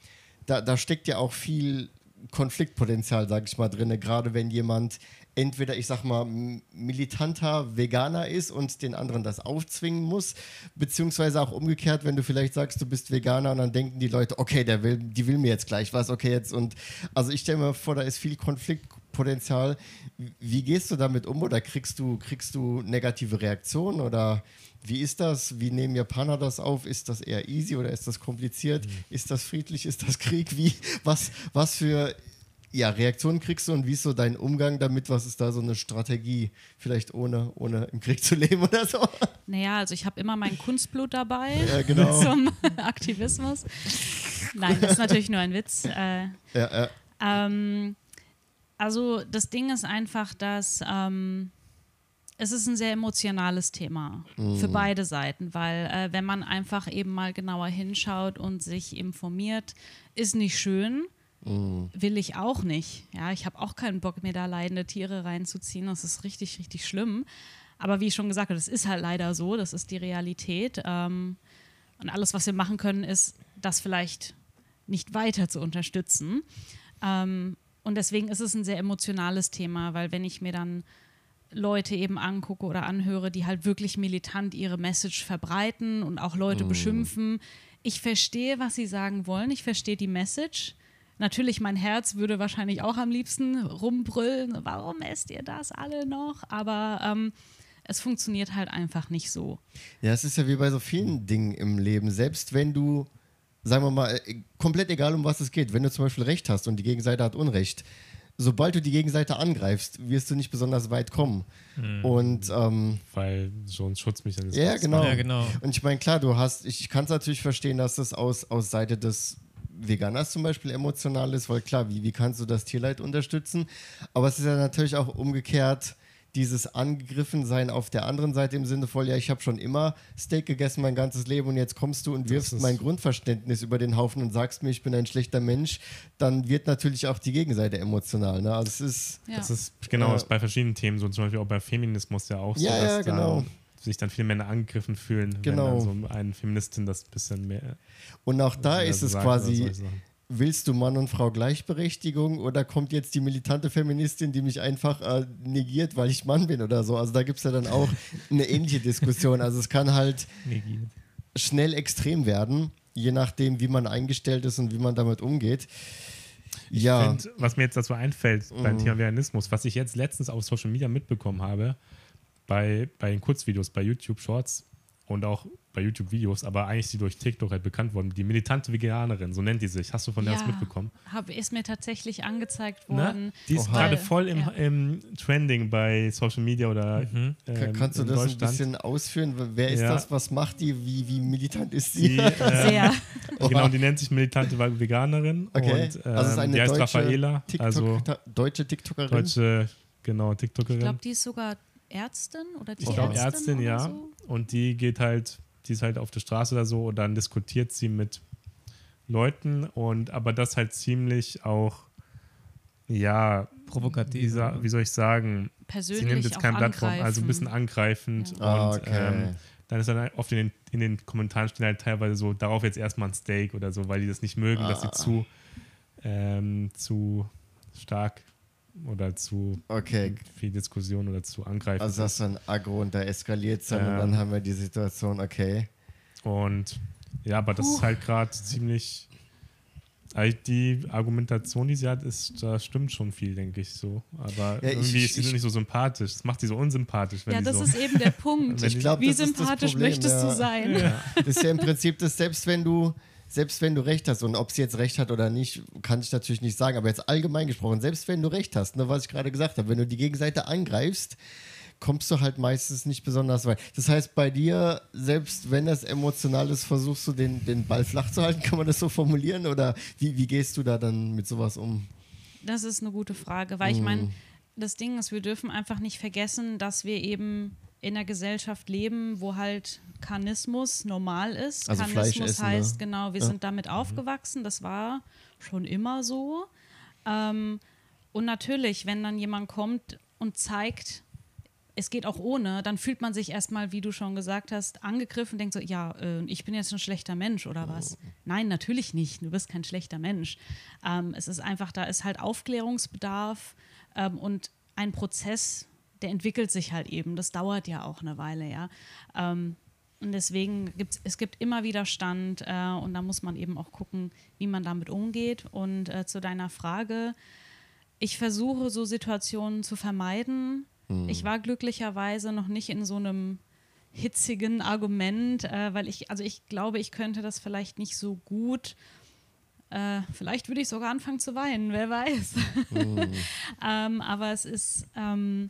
da, da steckt ja auch viel Konfliktpotenzial, sage ich mal, drin, gerade wenn jemand entweder, ich sag mal, militanter Veganer ist und den anderen das aufzwingen muss, beziehungsweise auch umgekehrt, wenn du vielleicht sagst, du bist Veganer und dann denken die Leute, okay, der will, die will mir jetzt gleich was, okay, jetzt und also ich stelle mir vor, da ist viel Konfliktpotenzial. Wie gehst du damit um oder kriegst du, kriegst du negative Reaktionen oder wie ist das? Wie nehmen Japaner das auf? Ist das eher easy oder ist das kompliziert? Ist das friedlich? Ist das Krieg? Wie, was, was für ja, Reaktionen kriegst du und wie ist so dein Umgang damit? Was ist da so eine Strategie? Vielleicht ohne, ohne im Krieg zu leben oder so? Naja, also ich habe immer mein Kunstblut dabei Ja, genau. zum Aktivismus. Nein, das ist natürlich nur ein Witz. Äh, Ja, ja. ähm, also das Ding ist einfach, dass ähm, es ist ein sehr emotionales Thema für beide Seiten, weil äh, wenn man einfach eben mal genauer hinschaut und sich informiert, ist nicht schön. Will ich auch nicht. Ja, ich habe auch keinen Bock, mir da leidende Tiere reinzuziehen. Das ist richtig, richtig schlimm. Aber wie ich schon gesagt habe, das ist halt leider so. Das ist die Realität. Ähm, und alles, was wir machen können, ist, das vielleicht nicht weiter zu unterstützen. Ähm, und deswegen ist es ein sehr emotionales Thema, weil wenn ich mir dann Leute eben angucke oder anhöre, die halt wirklich militant ihre Message verbreiten und auch Leute beschimpfen. Ich verstehe, was sie sagen wollen. Ich verstehe die Message. Natürlich, mein Herz würde wahrscheinlich auch am liebsten rumbrüllen. Warum esst ihr das alle noch? Aber ähm, es funktioniert halt einfach nicht so. Ja, es ist ja wie bei so vielen Dingen im Leben. Selbst wenn du, sagen wir mal, äh, komplett egal um was es geht, wenn du zum Beispiel Recht hast und die Gegenseite hat Unrecht, sobald du die Gegenseite angreifst, wirst du nicht besonders weit kommen. Und ähm, Weil so ein Schutzmechanismus. ja, genau. Ja, genau. Und ich meine, klar, du hast, ich kann es natürlich verstehen, dass das aus, aus Seite des Veganers zum Beispiel emotional ist, weil klar, wie, wie kannst du das Tierleid unterstützen? Aber es ist ja natürlich auch umgekehrt dieses Angegriffensein auf der anderen Seite im Sinne voll, ja, ich habe schon immer Steak gegessen mein ganzes Leben und jetzt kommst du und wirfst mein Grundverständnis über den Haufen und sagst mir, ich bin ein schlechter Mensch, dann wird natürlich auch die Gegenseite emotional. Ne? Also es ist, Ja. Das ist genau Ja. das ist bei verschiedenen Themen so, zum Beispiel auch bei Feminismus ja auch so, Ja, ja, dass genau. da sich dann viele Männer angegriffen fühlen, Genau. wenn dann so eine Feministin das ein bisschen mehr und auch da ist es quasi. Willst du Mann und Frau Gleichberechtigung oder kommt jetzt die militante Feministin, die mich einfach äh, negiert, weil ich Mann bin oder so? Also da gibt es ja dann auch eine ähnliche Diskussion. Also es kann halt Negiert. schnell extrem werden, je nachdem, wie man eingestellt ist und wie man damit umgeht. Ja, Und was mir jetzt dazu einfällt Mhm. beim Thema Veganismus, was ich jetzt letztens auf Social Media mitbekommen habe, bei, bei den Kurzvideos, bei YouTube Shorts und auch bei YouTube Videos, aber eigentlich die durch TikTok halt bekannt worden, die militante Veganerin, so nennt die sich. Hast du von der was mitbekommen? Hab, ist mir tatsächlich angezeigt Ne? worden. Die ist gerade voll im, ja. im Trending bei Social Media oder Mhm. Ähm, kannst du in das ein bisschen ausführen? Wer ist Ja. das? Was macht die? Wie, wie militant ist sie? Die, ähm, Sehr. genau, die nennt sich militante Veganerin Okay. und ähm, Also es ist eine die heißt deutsche Raffaela, TikTok, also ta- deutsche TikTokerin. deutsche, genau, Ich TikTokerin. glaube, die ist sogar Ärztin oder die Ich glaube Ärztin, Ärztin, oder ja. So. Und die geht halt, die ist halt auf der Straße oder so und dann diskutiert sie mit Leuten und aber das halt ziemlich auch, ja, wie, Provokativ. sa- wie soll ich sagen, Persönlich sie nimmt jetzt keine Plattform, also ein bisschen angreifen. angreifend Ah, und okay. ähm, dann ist dann halt oft in den, in den Kommentaren stehen halt teilweise so, darauf jetzt erstmal ein Steak oder so, weil die das nicht mögen, dass sie Ah. zu, ähm, zu stark oder zu Okay, viel Diskussion oder zu angreifend also das ist dann aggro und da eskaliert es dann und Ähm. dann haben wir die Situation, okay. Und ja, aber das ist halt gerade ziemlich. Also die Argumentation, die sie hat, ist, da stimmt schon viel, denke ich so. Aber Ja, ich- irgendwie ist sie ich- nicht so sympathisch. Das macht sie so unsympathisch, wenn Ja, die das so. ist eben der Punkt. Ich glaube, Wie sympathisch Problem, möchtest ja. du sein? ja. Das ist ja im Prinzip das, selbst wenn du, selbst wenn du recht hast, und ob sie jetzt recht hat oder nicht, kann ich natürlich nicht sagen, aber jetzt allgemein gesprochen, selbst wenn du recht hast, ne, was ich gerade gesagt habe, wenn du die Gegenseite angreifst, kommst du halt meistens nicht besonders weit. Das heißt, bei dir, selbst wenn das emotional ist, versuchst du den, den Ball flach zu halten, kann man das so formulieren? Oder wie, wie gehst du da dann mit sowas um? Das ist eine gute Frage, weil ich Mhm. meine, das Ding ist, wir dürfen einfach nicht vergessen, dass wir eben in einer Gesellschaft leben, wo halt Karnismus normal ist. Also Karnismus essen, heißt, ne? genau, wir Ja. sind damit aufgewachsen, das war schon immer so. Ähm, und natürlich, wenn dann jemand kommt und zeigt, es geht auch ohne, dann fühlt man sich erstmal, wie du schon gesagt hast, angegriffen, denkt so, ja, äh, ich bin jetzt ein schlechter Mensch oder was? Nein, natürlich nicht. Du bist kein schlechter Mensch. Ähm, es ist einfach, da ist halt Aufklärungsbedarf ähm, und ein Prozess, der entwickelt sich halt eben. Das dauert ja auch eine Weile, ja. Ähm, und deswegen gibt es gibt immer Widerstand äh, und da muss man eben auch gucken, wie man damit umgeht. Und äh, zu deiner Frage, ich versuche so Situationen zu vermeiden. Ich war glücklicherweise noch nicht in so einem hitzigen Argument, äh, weil ich, also ich glaube, ich könnte das vielleicht nicht so gut. Äh, vielleicht würde ich sogar anfangen zu weinen, wer weiß. ähm, aber es ist ähm,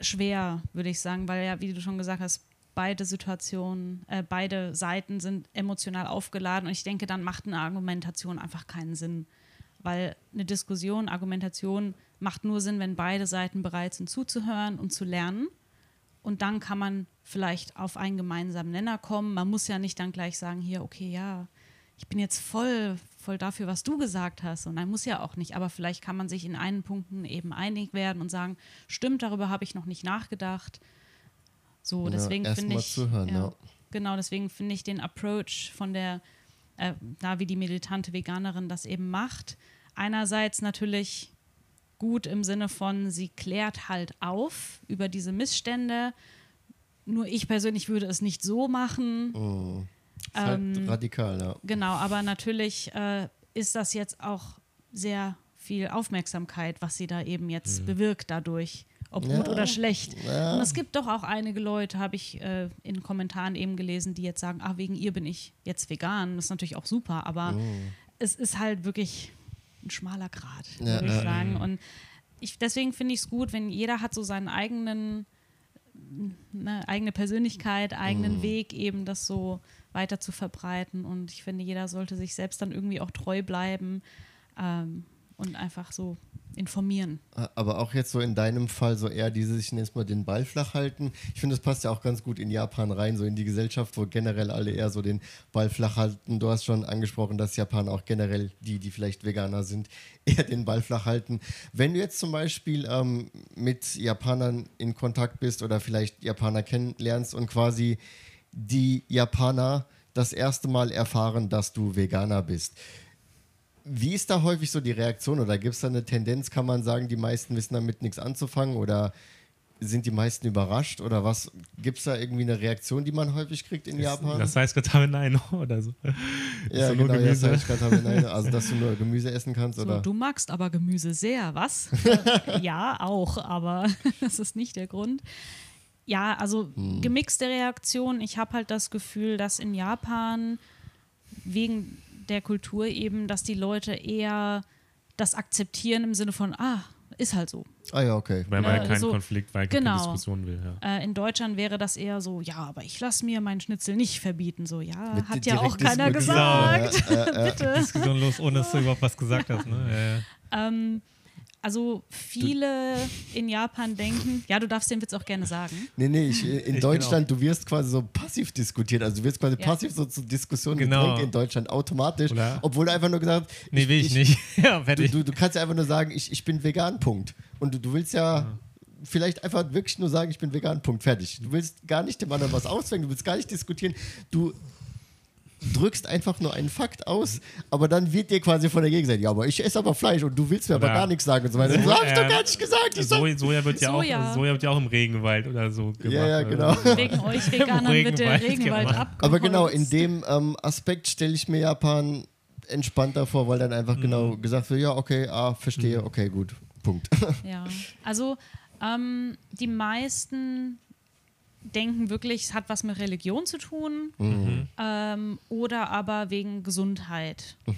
schwer, würde ich sagen, weil ja, wie du schon gesagt hast, beide Situationen, äh, beide Seiten sind emotional aufgeladen und ich denke, dann macht eine Argumentation einfach keinen Sinn. Weil eine Diskussion, Argumentation macht nur Sinn, wenn beide Seiten bereit sind zuzuhören und zu lernen. Und dann kann man vielleicht auf einen gemeinsamen Nenner kommen. Man muss ja nicht dann gleich sagen, hier, okay, ja, ich bin jetzt voll, voll dafür, was du gesagt hast. Und nein, muss ja auch nicht. Aber vielleicht kann man sich in einen Punkten eben einig werden und sagen, stimmt, darüber habe ich noch nicht nachgedacht. So, Ja, deswegen finde ich. zuhören, ja. Genau, deswegen finde ich den Approach von der, äh, da wie die militante Veganerin das eben macht, einerseits natürlich gut im Sinne von, sie klärt halt auf über diese Missstände. Nur ich persönlich würde es nicht so machen. Mhm. Halt Ähm, radikal, ja. Genau, aber natürlich äh, ist das jetzt auch sehr viel Aufmerksamkeit, was sie da eben jetzt bewirkt dadurch. Ob gut Ja. oder schlecht. Ja. Und es gibt doch auch einige Leute, habe ich äh, in Kommentaren eben gelesen, die jetzt sagen, ah, wegen ihr bin ich jetzt vegan. Das ist natürlich auch super, aber Oh. es ist halt wirklich ein schmaler Grat, Ja, würde ich sagen. Und ich, deswegen finde ich es gut, wenn jeder hat so seinen eigenen, eine eigene Persönlichkeit, eigenen Weg, eben das so weiter zu verbreiten. Und ich finde, jeder sollte sich selbst dann irgendwie auch treu bleiben ähm, und einfach so informieren. Aber auch jetzt so in deinem Fall so eher dieses, ich nenne mal den Ball flach halten. Ich finde, das passt ja auch ganz gut in Japan rein, so in die Gesellschaft, wo generell alle eher so den Ball flach halten. Du hast schon angesprochen, dass Japaner auch generell die, die vielleicht Veganer sind, eher den Ball flach halten. Wenn du jetzt zum Beispiel ähm, mit Japanern in Kontakt bist oder vielleicht Japaner kennenlernst und quasi die Japaner das erste Mal erfahren, dass du Veganer bist. Wie ist da häufig so die Reaktion oder gibt es da eine Tendenz, kann man sagen, die meisten wissen damit nichts anzufangen oder sind die meisten überrascht oder was? Gibt es da irgendwie eine Reaktion, die man häufig kriegt in Japan? Das heißt gerade nein oder so. ja, nur genau, ja, das Gemüse. ich grad habe, nein, also dass du nur Gemüse essen kannst So, oder? du magst aber Gemüse sehr, was? ja, auch, aber das ist nicht der Grund. Ja, also gemixte Reaktionen. Ich habe halt das Gefühl, dass in Japan wegen der Kultur eben, dass die Leute eher das akzeptieren im Sinne von, ah, ist halt so. Ah ja, okay. Weil man Ja, ja keinen so- Konflikt, weil man genau. keine Diskussion will. Ja. Äh, in Deutschland wäre das eher so, ja, aber ich lasse mir meinen Schnitzel nicht verbieten. So, ja, Mit hat ja auch keiner gesagt. Ja, äh, äh, Bitte. Diskussion los, ohne dass du überhaupt was gesagt hast. Ne? Ja, ja. Ähm, also viele in Japan denken, ja, du darfst den Witz auch gerne sagen. Nee, nee, ich, in Ich Deutschland, du wirst quasi so passiv diskutiert. Also du wirst quasi Ja. passiv so zur Diskussion Genau. gedrängt in Deutschland automatisch. Oder- Obwohl du einfach nur gesagt hast, Nee, will ich, nicht. ja, Du, fertig. du, du kannst ja einfach nur sagen, ich, ich bin vegan, Punkt. Und du, du willst ja, vielleicht einfach wirklich nur sagen, ich bin vegan, Punkt, fertig. Du willst gar nicht dem anderen was auswählen, du willst gar nicht diskutieren. Du drückst einfach nur einen Fakt aus, aber dann wird dir quasi von der Gegenseite, ja, aber ich esse aber Fleisch und du willst mir aber Oder- gar nichts sagen und so weiter. So habe ich doch gar nicht gesagt. Ich Soja, Soja, wird ja Soja. Auch, Soja wird ja auch im Regenwald oder so gemacht. Ja, ja, Also, genau. Wegen euch Veganern wird der Regenwald Regenwald gemacht. abgeholzt. aber genau, in dem ähm, Aspekt stelle ich mir Japan entspannter vor, weil dann einfach genau gesagt wird, ja, okay, ah, verstehe, okay, gut, Punkt. Ja, also ähm, die meisten denken wirklich, es hat was mit Religion zu tun ähm, oder aber wegen Gesundheit, äh,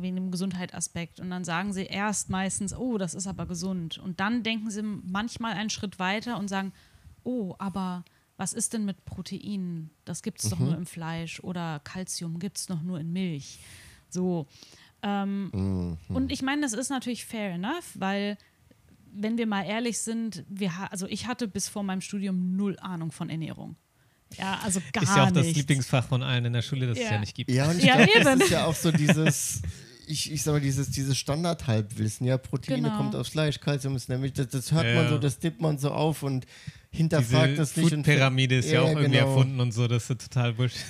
wegen dem Gesundheitsaspekt. Und dann sagen sie erst meistens, oh, das ist aber gesund. Und dann denken sie manchmal einen Schritt weiter und sagen, oh, aber was ist denn mit Proteinen? Das gibt es doch nur im Fleisch oder Kalzium gibt es doch nur in Milch. So. Ähm, Und ich meine, das ist natürlich fair enough, weil wenn wir mal ehrlich sind, wir, ha- also ich hatte bis vor meinem Studium null Ahnung von Ernährung. Ja, also gar Ist ja auch das nichts. Lieblingsfach von allen in der Schule, das es Ja. ja nicht gibt. Ja, und ich Ja, glaube, das ist ja auch so dieses, ich, ich sag mal, dieses, dieses Standard-Halbwissen. Ja, Proteine Genau. kommt aus Fleisch, Kalzium ist nämlich, das, das hört man Ja. so, das tippt man so auf und hinterfragt Diese das nicht. und- Food-Pyramide ist ja, auch irgendwie genau. erfunden und so, das ist total bullshit.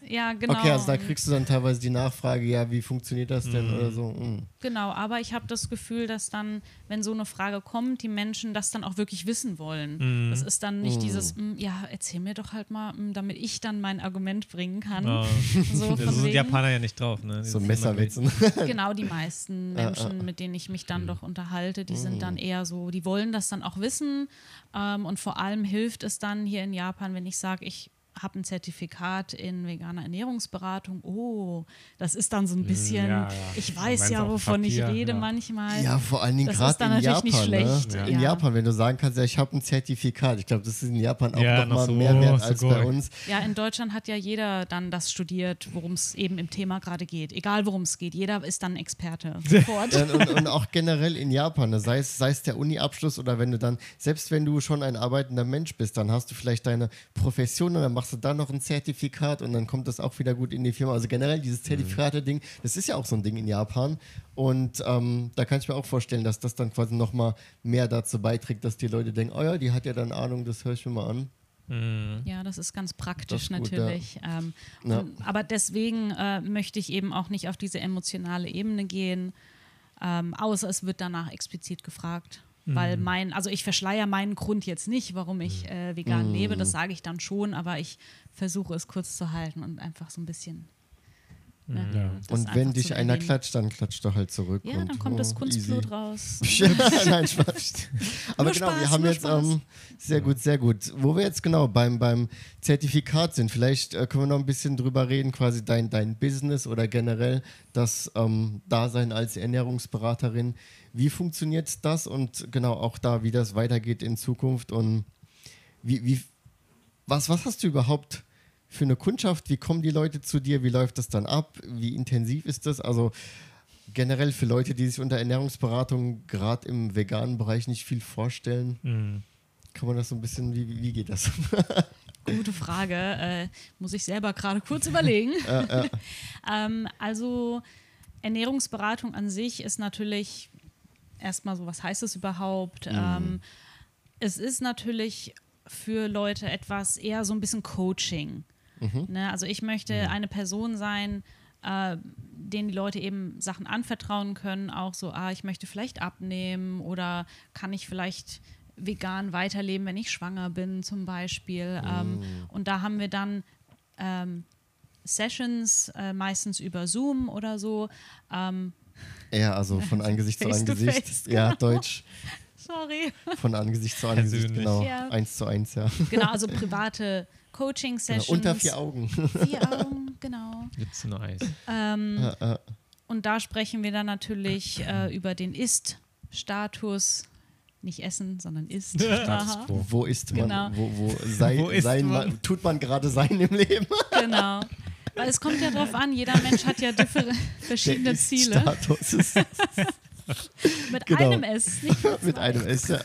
Ja, genau. Okay, also da kriegst du dann teilweise die Nachfrage, ja, wie funktioniert das denn oder so. mm. Genau, aber ich habe das Gefühl, dass dann, wenn so eine Frage kommt, die Menschen das dann auch wirklich wissen wollen. Das ist dann nicht dieses, "Mm, ja, erzähl mir doch halt mal, mm, damit ich dann mein Argument bringen kann. Oh. So Da von sind Japaner ja nicht drauf. Ne? Die So Messerwitzen. genau die meisten Menschen, mit denen ich mich dann doch unterhalte, die sind dann eher so, die wollen das dann auch wissen. Ähm, und vor allem hilft es dann hier in Japan, wenn ich sage, ich habe ein Zertifikat in veganer Ernährungsberatung. Oh, das ist dann so ein bisschen, ja, ja. ich weiß ja, wovon ich Papier, rede ja. manchmal. Ja, vor allen Dingen Das ist gerade dann in natürlich Japan. nicht schlecht, Ne? ja. In Japan, wenn du sagen kannst, ja, ich habe ein Zertifikat. Ich glaube, das ist in Japan auch Ja, noch mal noch so- mehr wert so als gut. bei uns. Ja, in Deutschland hat ja jeder dann das studiert, worum es eben im Thema gerade geht. Egal worum es geht, jeder ist dann Experte. Sofort. Ja, und, und auch generell in Japan, ne? sei, es, sei es der Uni-Abschluss oder wenn du dann, selbst wenn du schon ein arbeitender Mensch bist, dann hast du vielleicht deine Profession und dann machst du da noch ein Zertifikat und dann kommt das auch wieder gut in die Firma. Also generell dieses Zertifikate-Ding, das ist ja auch so ein Ding in Japan und ähm, da kann ich mir auch vorstellen, dass das dann quasi nochmal mehr dazu beiträgt, dass die Leute denken, oh ja, die hat ja dann Ahnung, das höre ich mir mal an. Ja, das ist ganz praktisch ist gut, natürlich. Ähm, Ja. und, aber deswegen äh, möchte ich eben auch nicht auf diese emotionale Ebene gehen. Ähm, außer es wird danach explizit gefragt. Weil mein, also ich verschleier meinen Grund jetzt nicht, warum ich äh, vegan lebe, das sage ich dann schon, aber ich versuche es kurz zu halten und einfach so ein bisschen. Ne, Ja. das Und wenn dich einer erwähnen. klatscht, dann klatscht doch halt zurück. Ja, und, dann kommt das oh, Kunstblut easy. raus. Nein, Spaß. Aber Nur genau, wir Spaß, haben nur jetzt ähm, sehr gut, sehr gut. Wo wir jetzt genau beim, beim Zertifikat sind, vielleicht äh, können wir noch ein bisschen drüber reden, quasi dein, dein Business oder generell das ähm, Dasein als Ernährungsberaterin. Wie funktioniert das und genau auch da, wie das weitergeht in Zukunft und wie, wie was, was hast du überhaupt für eine Kundschaft? Wie kommen die Leute zu dir? Wie läuft das dann ab? Wie intensiv ist das? Also generell für Leute, die sich unter Ernährungsberatung gerade im veganen Bereich nicht viel vorstellen, Mhm. kann man das so ein bisschen, wie, wie geht das? Gute Frage. Äh, muss ich selber gerade kurz überlegen. ähm, also Ernährungsberatung an sich ist natürlich erstmal so, was heißt das überhaupt? Ähm, es ist natürlich für Leute etwas eher so ein bisschen Coaching. Ne? Also ich möchte eine Person sein, äh, denen die Leute eben Sachen anvertrauen können, auch so, ah, ich möchte vielleicht abnehmen oder kann ich vielleicht vegan weiterleben, wenn ich schwanger bin zum Beispiel. Ähm, und da haben wir dann ähm, Sessions, äh, meistens über Zoom oder so. Ähm, ja, also von Angesicht zu Angesicht. face, ja, genau. Deutsch. sorry. Von Angesicht zu Angesicht, Persönlich. genau. Ja. Eins zu eins, ja. Genau, also private Genau, Coaching-Sessions. Unter vier Augen. Vier Augen, genau. Gibt's nur Eis. Ähm, Ja, ja. Und da sprechen wir dann natürlich äh, über den Ist-Status. Nicht Essen, sondern Ist. Status quo. Wo ist man, Genau. wo, wo, sei, Wo ist sein, man? tut man gerade sein im Leben? Genau. Weil es kommt ja drauf an, jeder Mensch hat ja verschiedene Der Ziele. Status ist Mit Genau. einem S, nicht mit, einem S. Ja.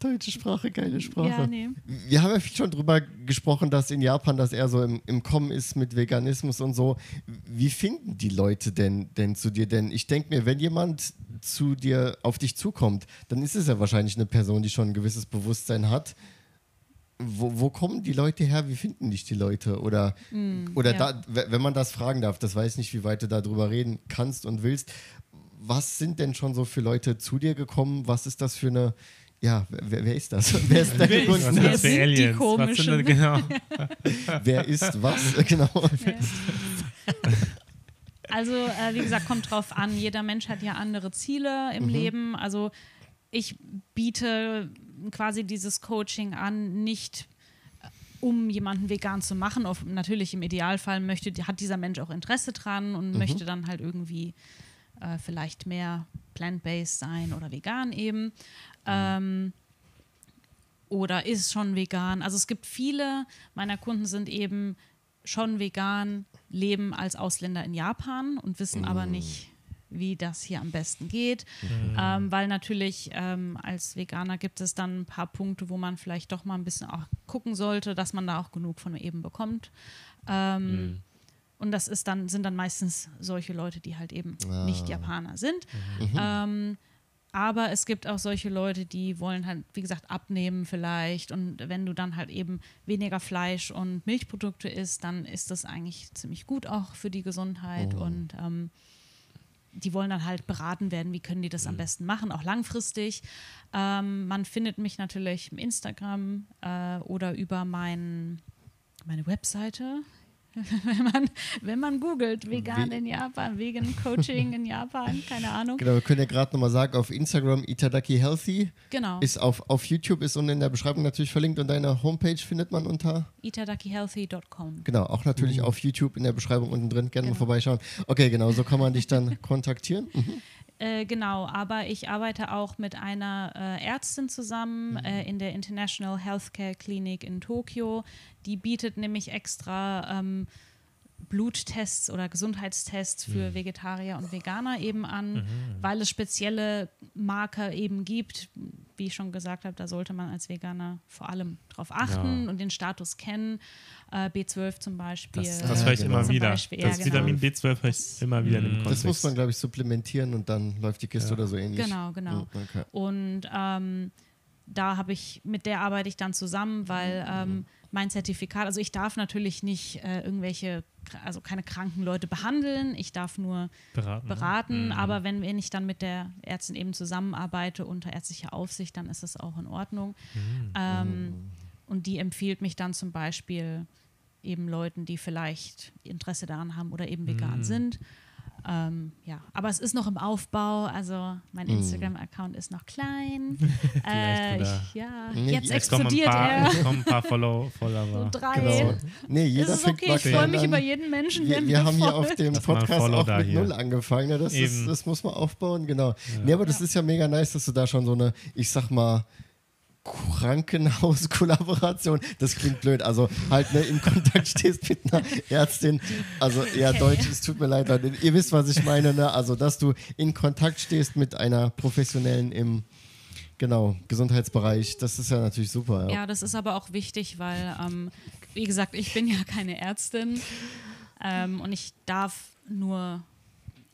Deutsche Sprache, geile Sprache. Ja, nee. Wir haben ja viel schon drüber gesprochen, dass in Japan das eher so im, im Kommen ist mit Veganismus und so. Wie finden die Leute denn, denn zu dir? Denn ich denke mir, wenn jemand zu dir, auf dich zukommt, dann ist es ja wahrscheinlich eine Person, die schon ein gewisses Bewusstsein hat. Wo, wo kommen die Leute her? Wie finden dich die Leute? Oder, oder ja. da, wenn man das fragen darf, das weiß ich nicht, wie weit du darüber reden kannst und willst. Was sind denn schon so für Leute zu dir gekommen? Was ist das für eine, ja, wer, wer ist das? Wer ist deine Wer ist Was Kunst? sind Wer sind die Aliens? Was sind komischen? das, genau. Wer ist was? Genau. Also, äh, wie gesagt, kommt drauf an. Jeder Mensch hat ja andere Ziele im Leben. Also, ich biete quasi dieses Coaching an, nicht äh, um jemanden vegan zu machen. Auf, natürlich im Idealfall möchte, hat dieser Mensch auch Interesse dran und möchte dann halt irgendwie äh, vielleicht mehr plant-based sein oder vegan eben. Ähm, oder ist schon vegan. Also es gibt viele meiner Kunden sind eben schon vegan, leben als Ausländer in Japan und wissen aber nicht, wie das hier am besten geht. Ähm, weil natürlich ähm, als Veganer gibt es dann ein paar Punkte, wo man vielleicht doch mal ein bisschen auch gucken sollte, dass man da auch genug von eben bekommt. Ähm, Und das ist dann, sind dann meistens solche Leute, die halt eben nicht Japaner sind. Ähm, aber es gibt auch solche Leute, die wollen halt, wie gesagt, abnehmen vielleicht. Und wenn du dann halt eben weniger Fleisch und Milchprodukte isst, dann ist das eigentlich ziemlich gut auch für die Gesundheit. Und ähm, die wollen dann halt beraten werden, wie können die das am besten machen, auch langfristig. Ähm, man findet mich natürlich im Instagram äh, oder über mein, meine Webseite. wenn, man, wenn man googelt, vegan Wie- in Japan, vegan Coaching in Japan, keine Ahnung. Genau, wir können ja gerade nochmal sagen, auf Instagram Itadaki Healthy Genau. ist auf, auf YouTube ist unten in der Beschreibung natürlich verlinkt und deine Homepage findet man unter, itadakihealthy.com. genau, auch natürlich auf YouTube in der Beschreibung unten drin, gerne mal Genau. vorbeischauen. Okay, genau, so kann man dich dann kontaktieren. Mhm. Äh, genau, aber ich arbeite auch mit einer äh, Ärztin zusammen äh, in der International Healthcare Clinic in Tokio. Die bietet nämlich extra ähm, Bluttests oder Gesundheitstests für Vegetarier und Veganer eben an, weil es spezielle Marker eben gibt. Wie ich schon gesagt habe, da sollte man als Veganer vor allem drauf achten Ja. und den Status kennen. Äh, B12 zum Beispiel. Das, Ja, das höre ich genau. immer wieder. Beispiel, ja, das genau. Vitamin B12 höre ich immer wieder in dem Kontext. Das muss man, glaube ich, supplementieren und dann läuft die Kiste Ja. oder so ähnlich. Genau, genau. Mhm, Okay. Und ähm, da habe ich, mit der arbeite ich dann zusammen, weil ähm, mein Zertifikat, also ich darf natürlich nicht äh, irgendwelche, also keine kranken Leute behandeln, ich darf nur Beraten. ne? beraten, Mhm. aber wenn, wenn ich dann mit der Ärztin eben zusammenarbeite unter ärztlicher Aufsicht, dann ist das auch in Ordnung. Mhm. Ähm, und die empfiehlt mich dann zum Beispiel eben Leuten, die vielleicht Interesse daran haben oder eben vegan Mhm. sind. Ähm, ja, aber es ist noch im Aufbau, also mein Mhm. Instagram-Account ist noch klein. Äh, ich, ja, Nee, jetzt jetzt Es kommen ein explodiert paar, er. kommen ein paar Follow, So Follower. drei. Genau. Nee, jeder ist okay, ich freue mich an. über jeden Menschen, der Wir, wir haben hier folgt. auf dem Podcast auch mit hier. Null angefangen. Ne? Das, ist, das muss man aufbauen, genau. Nee, aber das ist ja mega nice, dass du da schon so eine, ich sag mal, Krankenhaus-Kollaboration, das klingt blöd, also halt ne, in Kontakt stehst mit einer Ärztin, also ja, Okay. Deutsch, es tut mir leid, Leute, ihr wisst, was ich meine, ne? also dass du in Kontakt stehst mit einer Professionellen im, genau, Gesundheitsbereich, das ist ja natürlich super. Ja. Ja, das ist aber auch wichtig, weil, ähm, wie gesagt, ich bin ja keine Ärztin ähm, und ich darf nur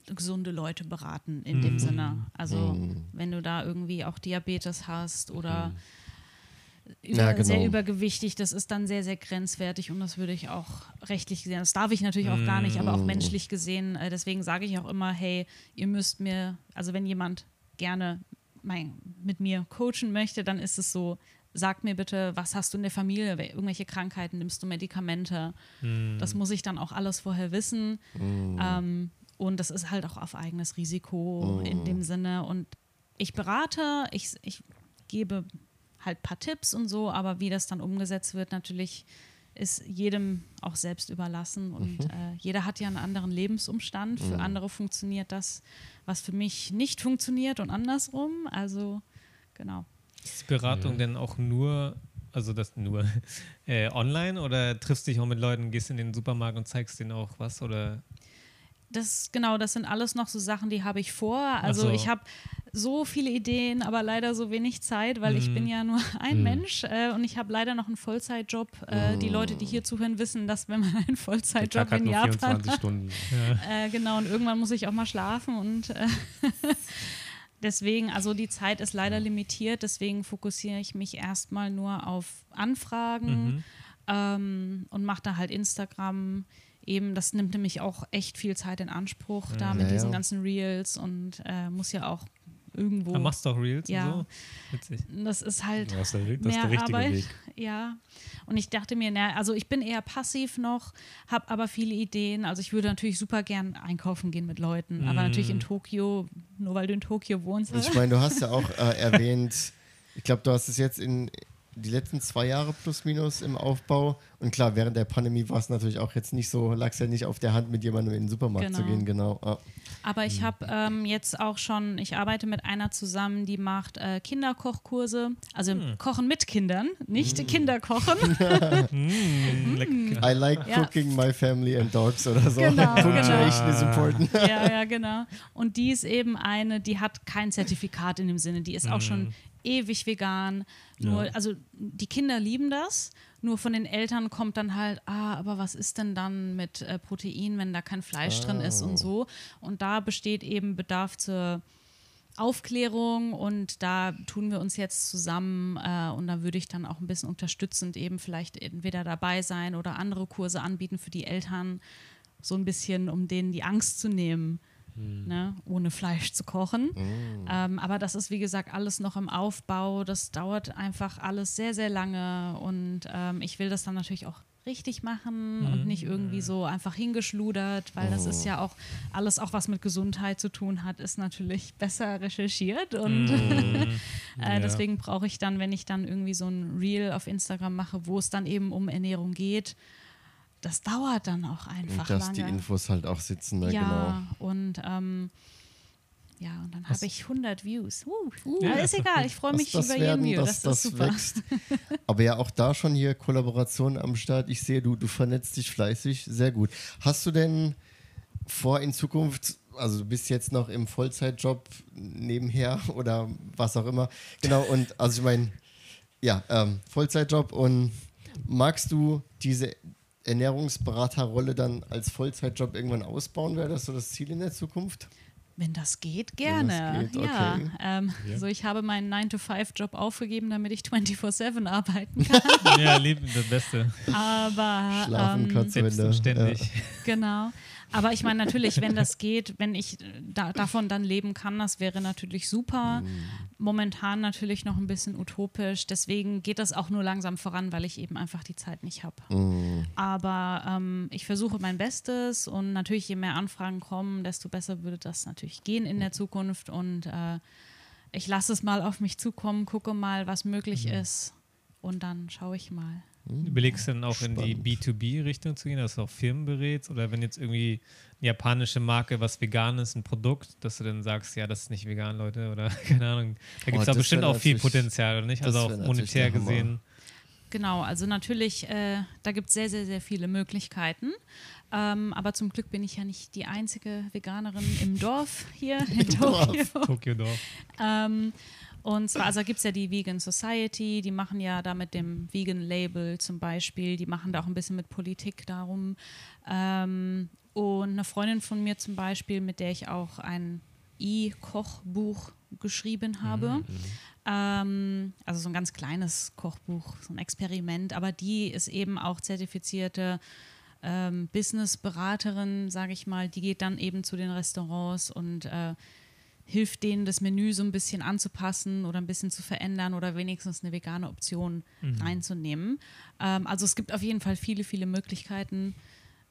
gesunde Leute beraten in dem Sinne. Also wenn du da irgendwie auch Diabetes hast oder über, Ja, genau. sehr übergewichtig, das ist dann sehr, sehr grenzwertig und das würde ich auch rechtlich gesehen, das darf ich natürlich auch gar nicht, aber auch menschlich gesehen, äh, deswegen sage ich auch immer, hey, ihr müsst mir, also wenn jemand gerne mein, mit mir coachen möchte, dann ist es so, sag mir bitte, was hast du in der Familie, wel- irgendwelche Krankheiten, nimmst du Medikamente? Das muss ich dann auch alles vorher wissen. Ähm, und das ist halt auch auf eigenes Risiko in dem Sinne. Und ich berate, ich, ich gebe halt ein paar Tipps und so, aber wie das dann umgesetzt wird, natürlich ist jedem auch selbst überlassen und äh, jeder hat ja einen anderen Lebensumstand. Für andere funktioniert das, was für mich nicht funktioniert und andersrum. Also genau. Ist die Beratung denn auch nur, also das nur äh, online oder triffst dich auch mit Leuten, gehst in den Supermarkt und zeigst denen auch was oder Das genau, das sind alles noch so Sachen, die habe ich vor. Also so. ich habe so viele Ideen, aber leider so wenig Zeit, weil ich Mhm. bin ja nur ein Mensch äh, und ich habe leider noch einen Vollzeitjob. Äh, Die Leute, die hier zuhören, wissen, dass wenn man einen Vollzeitjob in nur Japan 24 hat, Stunden. äh, genau, und irgendwann muss ich auch mal schlafen und äh, deswegen, also die Zeit ist leider limitiert, deswegen fokussiere ich mich erstmal nur auf Anfragen Mhm. ähm, und mache da halt Instagram. Eben, das nimmt nämlich auch echt viel Zeit in Anspruch, da mit Ja, diesen ganzen Reels und äh, muss ja auch irgendwo. Ah, machst du auch Reels Ja. und so? Witzig. Das ist halt Das ist der, das ist mehr der richtige Arbeit. Weg. Ja. Und ich dachte mir, na, also ich bin eher passiv noch, habe aber viele Ideen. Also ich würde natürlich super gern einkaufen gehen mit Leuten, aber natürlich in Tokio, nur weil du in Tokio wohnst. Und ich meine, du hast ja auch äh, erwähnt, ich glaube, du hast es jetzt in die letzten zwei Jahre plus minus im Aufbau. Und klar, während der Pandemie war es natürlich auch jetzt nicht so, lag es ja nicht auf der Hand, mit jemandem in den Supermarkt zu Genau. gehen, genau. Ja. Aber ich habe ähm, jetzt auch schon, ich arbeite mit einer zusammen, die macht äh, Kinderkochkurse, also Kochen mit Kindern, nicht Kinderkochen. Mm, lecker. I like Ja. cooking my family and dogs oder so. Genau, Punctuation genau. is important. ja, ja, genau. Und die ist eben eine, die hat kein Zertifikat in dem Sinne, die ist auch schon ewig vegan. Nur, also die Kinder lieben das. Nur von den Eltern kommt dann halt, ah, aber was ist denn dann mit äh, Protein, wenn da kein Fleisch drin ist und so. Und da besteht eben Bedarf zur Aufklärung und da tun wir uns jetzt zusammen äh, und da würde ich dann auch ein bisschen unterstützend eben vielleicht entweder dabei sein oder andere Kurse anbieten für die Eltern, so ein bisschen, um denen die Angst zu nehmen, ne, ohne Fleisch zu kochen. Ähm, aber das ist, wie gesagt, alles noch im Aufbau. Das dauert einfach alles sehr, sehr lange. Und ähm, ich will das dann natürlich auch richtig machen und nicht irgendwie so einfach hingeschludert, weil das ist ja auch alles, auch was mit Gesundheit zu tun hat, ist natürlich besser recherchiert. Und äh, Ja. deswegen brauche ich dann, wenn ich dann irgendwie so ein Reel auf Instagram mache, wo es dann eben um Ernährung geht, das dauert dann auch einfach Dass lange. die Infos halt auch sitzen, ne? ja, genau. und ähm, ja, und dann habe ich 100 Views. Uh, Ja, aber ist egal, ich freue mich das über werden, jeden View. dass Das, das ist super. wächst. Aber ja, auch da schon hier Kollaborationen am Start. Ich sehe, du, du vernetzt dich fleißig. Sehr gut. Hast du denn vor in Zukunft, also du bist jetzt noch im Vollzeitjob nebenher oder was auch immer. Genau, und also ich meine, ja, ähm, Vollzeitjob und magst du diese Ernährungsberaterrolle dann als Vollzeitjob irgendwann ausbauen? Wäre das so das Ziel in der Zukunft? Wenn das geht, gerne. geht, Ja, okay. ähm, Ja. so ich habe meinen 9-to-5-Job aufgegeben, damit ich 24-7 arbeiten kann. ja, lieb, das Beste. Aber Schlafen ähm, kannst du, ständig. Ja. Genau. Aber ich meine natürlich, wenn das geht, wenn ich äh, da, davon dann leben kann, das wäre natürlich super. Mhm. Momentan natürlich noch ein bisschen utopisch. Deswegen geht das auch nur langsam voran, weil ich eben einfach die Zeit nicht habe. Mhm. Aber ähm, ich versuche mein Bestes und natürlich, je mehr Anfragen kommen, desto besser würde das natürlich gehen in der Zukunft. Und äh, ich lasse es mal auf mich zukommen, gucke mal, was möglich ist. Und dann schaue ich mal. Überlegst du dann auch in die Spannend. B2B-Richtung zu gehen, dass du auch Firmen berätst? Oder wenn jetzt irgendwie eine japanische Marke was vegan ist, ein Produkt, dass du dann sagst, ja, das ist nicht vegan, Leute, oder keine Ahnung. Da gibt es Oh, bestimmt auch viel Potenzial, oder nicht? Also auch monetär gesehen. Genau, also natürlich, äh, da gibt es sehr, sehr, sehr viele Möglichkeiten. Ähm, aber zum Glück bin ich ja nicht die einzige Veganerin im Dorf hier in. Tokio. Tokio Dorf. Ähm, und zwar, also gibt es ja die Vegan Society, die machen ja da mit dem Vegan Label zum Beispiel, die machen da auch ein bisschen mit Politik darum. Ähm, und eine Freundin von mir zum Beispiel, mit der ich auch ein E-Kochbuch geschrieben habe. Ähm, also so ein ganz kleines Kochbuch, so ein Experiment, aber die ist eben auch zertifizierte ähm, Business-Beraterin, sage ich mal. Die geht dann eben zu den Restaurants und äh, hilft denen, das Menü so ein bisschen anzupassen oder ein bisschen zu verändern oder wenigstens eine vegane Option reinzunehmen. Ähm, also es gibt auf jeden Fall viele, viele Möglichkeiten.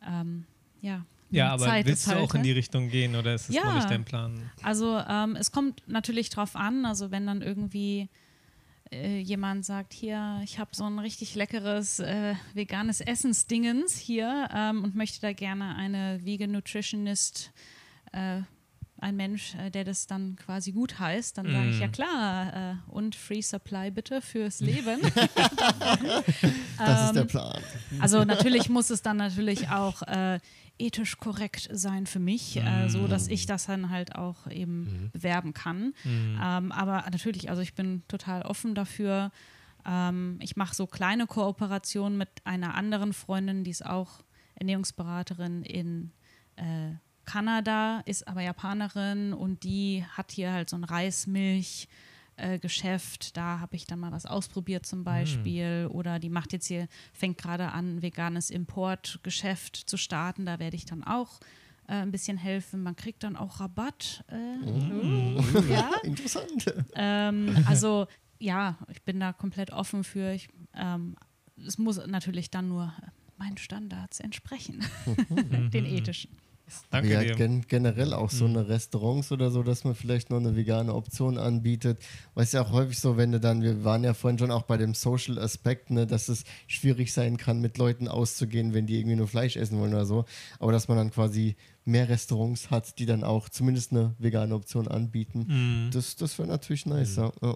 Ähm, ja. Ja, aber Zeit willst du halt, auch in die Richtung gehen oder ist das noch Ja. nicht dein Plan? Also ähm, es kommt natürlich drauf an, also wenn dann irgendwie äh, jemand sagt, hier, ich habe so ein richtig leckeres äh, veganes Essensdingens hier ähm, und möchte da gerne eine Vegan Nutritionist, äh, ein Mensch, äh, der das dann quasi gut heißt, dann sage ich, Mm. ja klar, äh, und Free Supply bitte fürs Leben. Das ist der Ähm, Plan. also natürlich muss es dann natürlich auch äh, ethisch korrekt sein für mich, äh, so dass ich das dann halt auch eben bewerben kann. Ähm, aber natürlich, also ich bin total offen dafür. Ähm, ich mache so kleine Kooperationen mit einer anderen Freundin, die ist auch Ernährungsberaterin in äh, Kanada, ist aber Japanerin und die hat hier halt so ein Reismilch. äh, Geschäft, da habe ich dann mal was ausprobiert zum Beispiel. Oder die macht jetzt hier, fängt gerade an, ein veganes Importgeschäft zu starten. Da werde ich dann auch äh, ein bisschen helfen. Man kriegt dann auch Rabatt. Äh, ja, Interessant. ähm, also ja, ich bin da komplett offen für. Ich, ähm, es muss natürlich dann nur meinen Standards entsprechen, den ethischen. Danke ja, dir. gen generell auch Mhm. so eine Restaurants oder so, dass man vielleicht noch eine vegane Option anbietet. Weil es ja auch häufig so, wenn du dann, wir waren ja vorhin schon auch bei dem Social Aspekt, ne, dass es schwierig sein kann, mit Leuten auszugehen, wenn die irgendwie nur Fleisch essen wollen oder so. Aber dass man dann quasi mehr Restaurants hat, die dann auch zumindest eine vegane Option anbieten. Mhm. Das, das wäre natürlich nice, ja. ja.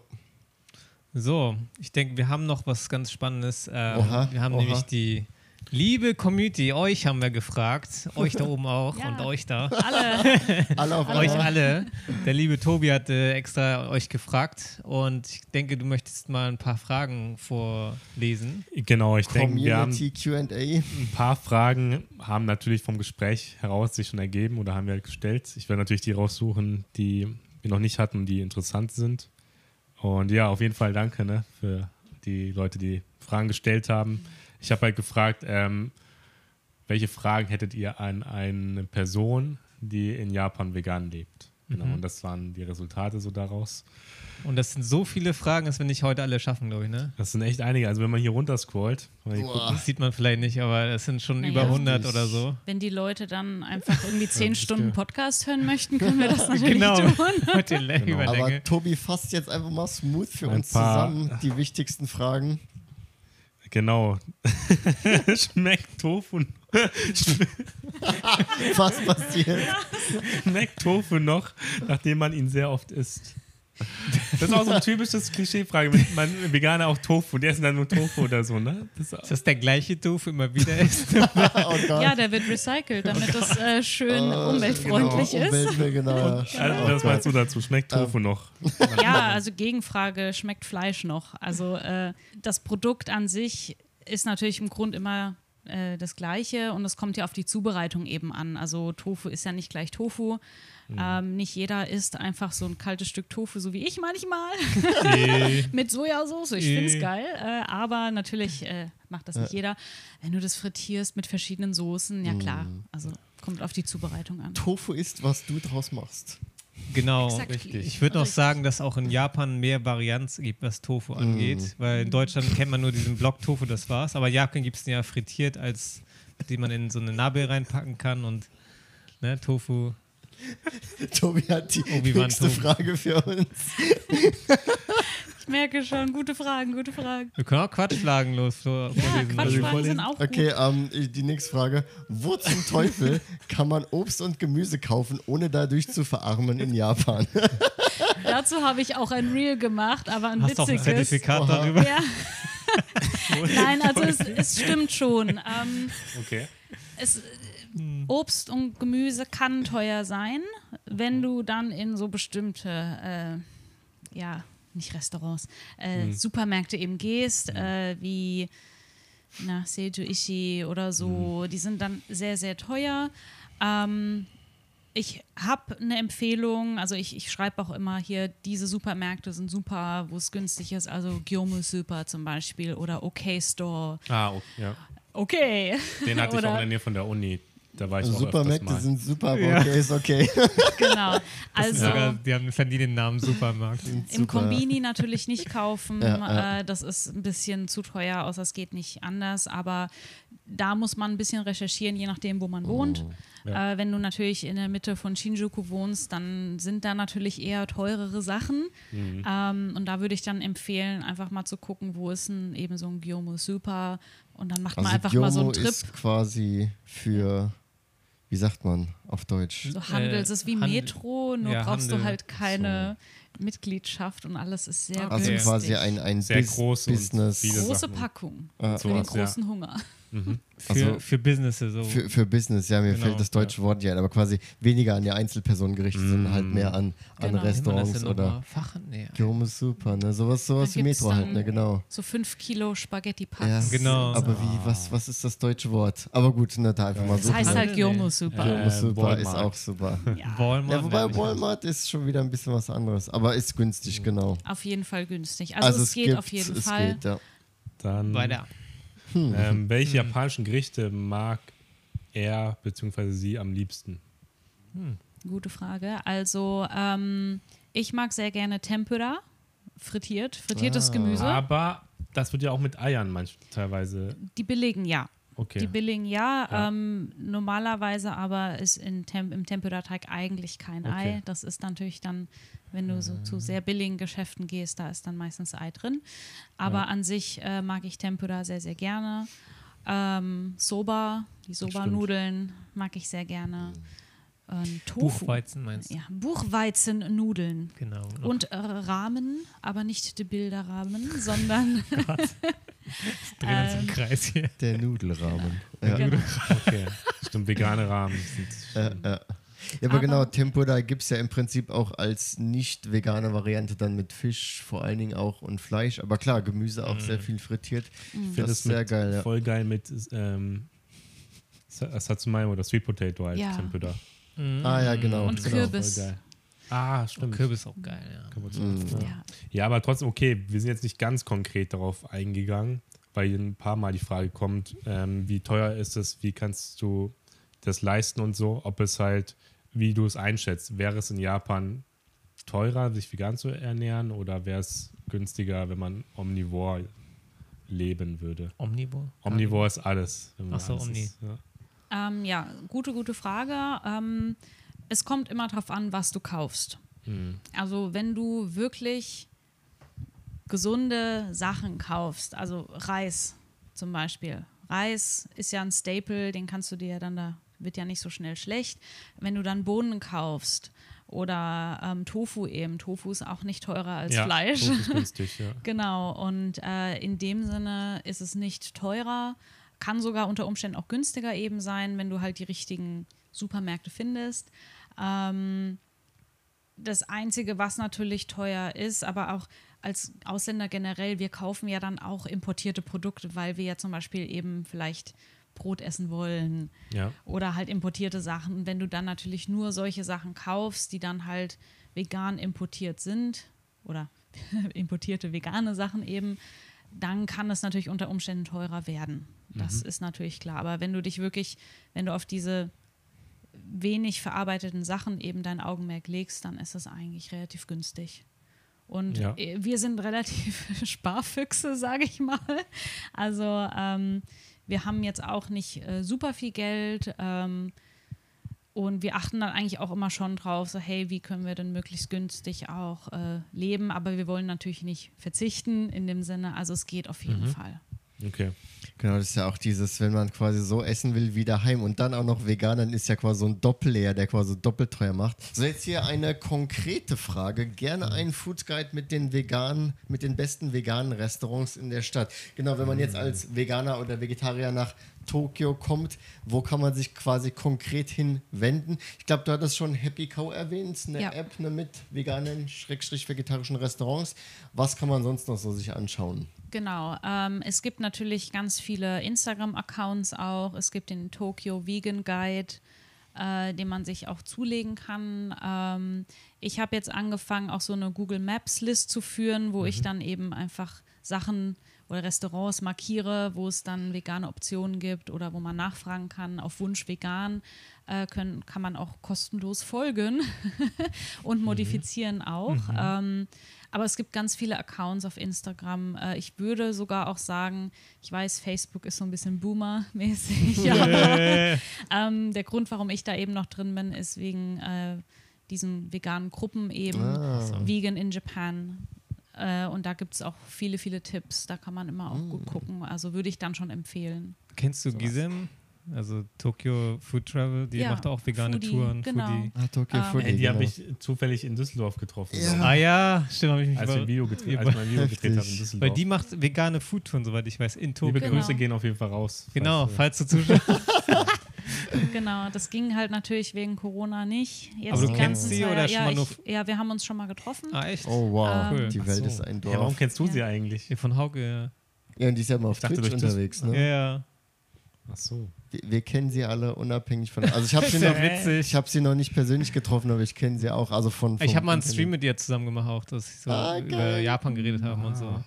So, ich denke, wir haben noch was ganz Spannendes. Ähm, Oha, wir haben oha. nämlich die liebe Community, euch haben wir gefragt, euch da oben auch Ja. und euch da. Alle, Alle auf Euch einmal. alle. Der liebe Tobi hat äh, extra euch gefragt und ich denke, du möchtest mal ein paar Fragen vorlesen. Genau, ich denke, wir haben Community QA. ein paar Fragen, haben natürlich vom Gespräch heraus sich schon ergeben oder haben wir gestellt. Ich werde natürlich die raussuchen, die wir noch nicht hatten und die interessant sind. Und ja, auf jeden Fall danke ne, für die Leute, die Fragen gestellt haben. Ich habe halt gefragt, ähm, welche Fragen hättet ihr an eine Person, die in Japan vegan lebt? Genau, Mhm. und das waren die Resultate so daraus. Und das sind so viele Fragen, dass wir nicht heute alle schaffen, glaube ich, ne? Das sind echt einige. Also wenn man hier runter scrollt, wenn man hier guckt, Boah. Das sieht man vielleicht nicht, aber es sind schon Naja. über 100 Richtig. oder so. wenn die Leute dann einfach irgendwie zehn das Stunden ist ge- Podcast hören möchten, können wir das natürlich Genau, tun. mit den Genau. Aber Tobi fasst jetzt einfach mal smooth für Ein uns paar- zusammen die wichtigsten Fragen. Genau. Schmeckt Tofu Was passiert? Schmeckt Tofu noch, nachdem man ihn sehr oft isst? Das ist auch so ein typisches Klischeefrage. wenn Man Veganer auch Tofu, die essen dann nur Tofu oder so, ne? Das ist das der gleiche Tofu immer wieder ist? Oh. Ja, der wird recycelt, damit es äh, schön Oh, umweltfreundlich genau, ist. Umwelt, genau. ja. also, was meinst du dazu? Schmeckt Tofu noch? Ja, also Gegenfrage, schmeckt Fleisch noch? Also äh, das Produkt an sich ist natürlich im Grund immer äh, das Gleiche und es kommt ja auf die Zubereitung eben an. Also Tofu ist ja nicht gleich Tofu. Ähm, nicht jeder isst einfach so ein kaltes Stück Tofu, so wie ich manchmal, Eh. mit Sojasauce. Ich finde es geil. Äh, aber natürlich äh, macht das nicht jeder. Wenn du das frittierst mit verschiedenen Soßen, ja klar. Also kommt auf die Zubereitung an. Tofu ist, was du draus machst. Genau, Exakt. richtig. Ich würde noch Richtig. sagen, dass auch in Japan mehr Varianz gibt, was Tofu angeht. Weil in Deutschland kennt man nur diesen Block Tofu, das war's. Aber in Japan gibt es den ja frittiert, als die man in so eine Nabe reinpacken kann und ne, Tofu. Tobi hat die nächste. Frage für uns. Ich merke schon, gute Fragen, gute Fragen. Wir können auch Quatschfragen los vor, Ja, vorlesen. Quatschfragen sind auch Okay, gut. ähm, die nächste Frage. Wo zum Teufel kann man Obst und Gemüse kaufen, ohne dadurch zu verarmen in Japan? Dazu habe ich auch ein Reel gemacht, aber ein Hast du auch ein witziges. Zertifikat Oha. darüber? Ja. Nein, also es, es stimmt schon. Ähm, Okay. es, Obst und Gemüse kann teuer sein, wenn du dann in so bestimmte, äh, ja, nicht Restaurants, äh, Supermärkte eben gehst, äh, wie na, Seiju Ishi oder so. Die sind dann sehr, sehr teuer. Ähm, ich habe eine Empfehlung, also ich, ich schreibe auch immer hier, diese Supermärkte sind super, wo es günstig ist, also Gyomu Super zum Beispiel oder OK Store. Ah, okay. Ja. Okay. Den hatte ich auch in der Nähe von der Uni. Da war ich auch öfters Supermärkte sind super, aber Ja. okay, ist okay. Genau. Also Sogar, die haben verdienen den Namen Supermarkt. im Super. Kombini natürlich nicht kaufen. Ja, ja. Äh, das ist ein bisschen zu teuer, außer es geht nicht anders. Aber da muss man ein bisschen recherchieren, je nachdem, wo man wohnt. Ja. Äh, wenn du natürlich in der Mitte von Shinjuku wohnst, dann sind da natürlich eher teurere Sachen. Ähm, und da würde ich dann empfehlen, einfach mal zu gucken, wo ist denn eben so ein Gyomu Super. Und dann macht man Also einfach mal so einen Gyomo Trip. ist quasi für, wie sagt man auf Deutsch? So Handel, Äh, es ist wie Handel. Metro, nur Ja, brauchst du Handel. halt keine Mitgliedschaft und alles ist sehr Also Okay. quasi ein, ein Sehr Bus groß und Business große Sachen. Packung Äh, für den sowas, ja. großen Hunger. Für, Also- für Businesses so. für, für Business, ja, mir Genau, fällt das deutsche Wort nicht ein, aber quasi weniger an die Einzelperson gerichtet, sondern halt mehr an, an Genau. Restaurants oder Fachen? Nee. Gyomo super, ne? Sowas, sowas wie Metro halt, ne? Genau. So fünf Kilo Spaghetti Ja, Packs. Genau. Aber wie, was, was ist das deutsche Wort? Aber gut, ne, da einfach mal so. Das heißt halt. Gyomo Super. Gyomo Äh, super ist Walmart. auch super. Ja, Walmart. Ja, wobei. Walmart ist schon wieder ein bisschen was anderes, aber ist günstig, genau. auf jeden Fall günstig. Also, es, geht gibt, auf jeden Fall. Geht, ja. Dann, Weiter. Ähm, welche japanischen Gerichte mag er bzw. sie am liebsten? Gute Frage. Also, ähm, ich mag sehr gerne Tempura, frittiert, frittiertes Ah. Gemüse. Aber das wird ja auch mit Eiern manchmal teilweise. Die billigen, ja. Okay. Die billigen ja, Ja. Ähm, normalerweise aber ist in Tem im Tempura-Teig eigentlich kein Okay. Ei. Das ist natürlich dann, wenn du so zu sehr billigen Geschäften gehst, da ist dann meistens Ei drin. Aber an sich äh, mag ich Tempura sehr, sehr gerne. Ähm, Soba, die. Soba-Nudeln mag ich sehr gerne. Ähm, Tofu. Buchweizen meinst du? Ja, Buchweizennudeln. Genau. Noch Und äh, Rahmen, aber nicht die Bilderrahmen, sondern drehen uns im Kreis hier. Der Nudelrahmen. Ja. genau. okay. Stimmt, vegane Rahmen sind. Ja, ja. Ja, aber Aber- genau, Tempura gibt es ja im Prinzip auch als nicht vegane Variante dann mit Fisch vor allen Dingen auch und Fleisch. Aber klar, Gemüse auch sehr viel frittiert. Mhm. Ich finde Das es sehr geil, ja. voll geil mit ähm, Sa- Satsumai oder Sweet Potato halt, Ja. Tempura. Ah ja, genau. Und genau. Kürbis. Voll geil. Ah, stimmt. Kürbis auch geil, ja. Mhm. ja. Ja. Aber trotzdem, okay, wir sind jetzt nicht ganz konkret darauf eingegangen, weil hier ein paar Mal die Frage kommt, ähm, wie teuer ist es, wie kannst du das leisten und so, ob es halt, wie du es einschätzt, wäre es in Japan teurer, sich vegan zu ernähren oder wäre es günstiger, wenn man omnivor leben würde? Omnivore? Omnivor ist alles. wenn man Ach so, alles Omni. ist, ja. Ähm, ja, gute, gute Frage. Ähm, es kommt immer darauf an, was du kaufst. Mhm. Also wenn du wirklich gesunde Sachen kaufst, also Reis zum Beispiel. Reis ist ja ein Staple, den kannst du dir ja dann da, wird ja nicht so schnell schlecht. Wenn du dann Bohnen kaufst oder ähm, Tofu eben, Tofu ist auch nicht teurer als ja, Fleisch. Tofu ist günstig, ja. Genau, und äh, in dem Sinne ist es nicht teurer, kann sogar unter Umständen auch günstiger eben sein, wenn du halt die richtigen Supermärkte findest. Ähm, das Einzige, was natürlich teuer ist, aber auch als Ausländer generell, wir kaufen ja dann auch importierte Produkte, weil wir ja zum Beispiel eben vielleicht Brot essen wollen Ja. oder halt importierte Sachen. Und wenn du dann natürlich nur solche Sachen kaufst, die dann halt vegan importiert sind oder importierte vegane Sachen eben, dann kann es natürlich unter Umständen teurer werden. Das ist natürlich klar. Aber wenn du dich wirklich, wenn du auf diese wenig verarbeiteten Sachen eben dein Augenmerk legst, dann ist das eigentlich relativ günstig. Und Ja. äh, wir sind relativ Sparfüchse, sage ich mal. Also ähm, wir haben jetzt auch nicht äh, super viel Geld. Ähm, und wir achten dann eigentlich auch immer schon drauf, so hey, wie können wir denn möglichst günstig auch äh, leben? Aber wir wollen natürlich nicht verzichten in dem Sinne. Also es geht auf jeden Fall. Okay. Genau, das ist ja auch dieses, wenn man quasi so essen will wie daheim und dann auch noch vegan, dann ist ja quasi so ein Doppelleer, der quasi doppelt teuer macht. So, jetzt hier eine konkrete Frage. Gerne ein Food Guide mit den veganen, mit den besten veganen Restaurants in der Stadt. Genau, wenn man jetzt als Veganer oder Vegetarier nach Tokio kommt, wo kann man sich quasi konkret hinwenden? Ich glaube, du hattest schon Happy Cow erwähnt, eine Ja. App ne, mit veganen, schrägstrich vegetarischen Restaurants. Was kann man sonst noch so sich anschauen? Genau. Ähm, es gibt natürlich ganz viele Instagram-Accounts auch. Es gibt den Tokyo Vegan Guide, äh, den man sich auch zulegen kann. Ähm, ich habe jetzt angefangen, auch so eine Google Maps List zu führen, wo ich dann eben einfach Sachen oder Restaurants markiere, wo es dann vegane Optionen gibt oder wo man nachfragen kann, auf Wunsch vegan, äh, können, kann man auch kostenlos folgen und modifizieren auch. Ähm, aber es gibt ganz viele Accounts auf Instagram. Äh, ich würde sogar auch sagen, ich weiß, Facebook ist so ein bisschen Boomer-mäßig. aber, ähm, der Grund, warum ich da eben noch drin bin, ist wegen äh, diesen veganen Gruppen eben. Vegan in Japan. Äh, und da gibt es auch viele, viele Tipps. Da kann man immer auch gut gucken. Also würde ich dann schon empfehlen. Kennst du Gisem? Also Tokyo Food Travel, die Ja, macht auch vegane Foodie, Touren. genau. Foodie. Ah, Tokyo Ähm, Foodie, die genau. habe ich zufällig in Düsseldorf getroffen. Ja. Ah ja, stimmt, habe ich mich Als, wir ein Video gedreht, als wir ein Video gedreht haben in. Düsseldorf. Weil die macht vegane Foodtouren, soweit ich weiß, in Tokyo. Liebe Genau. Grüße gehen auf jeden Fall raus. Genau, Falls, falls du zuschaust. Genau, das ging halt natürlich wegen Corona nicht. Jetzt Aber du die kennst ganzen sie oder ja, schon mal nur- ich, Ja, wir haben uns schon mal getroffen. ah, echt? Oh wow, Ähm, die Ach Welt so. ist ein Dorf. Ja, warum kennst du sie Ja. eigentlich? Von Hauke, ja. Ja, und die ist ja immer auf Ich dachte, Twitch unterwegs. Ja, Ne? ja. Ach so. Wir, wir kennen sie alle unabhängig von. Also ich habe sie, ich hab sie noch nicht persönlich getroffen, aber ich kenne sie auch. Also von. Ich habe mal einen Internet. Stream mit dir zusammen gemacht, auch, dass ich so Ah, über. Japan geredet haben und so.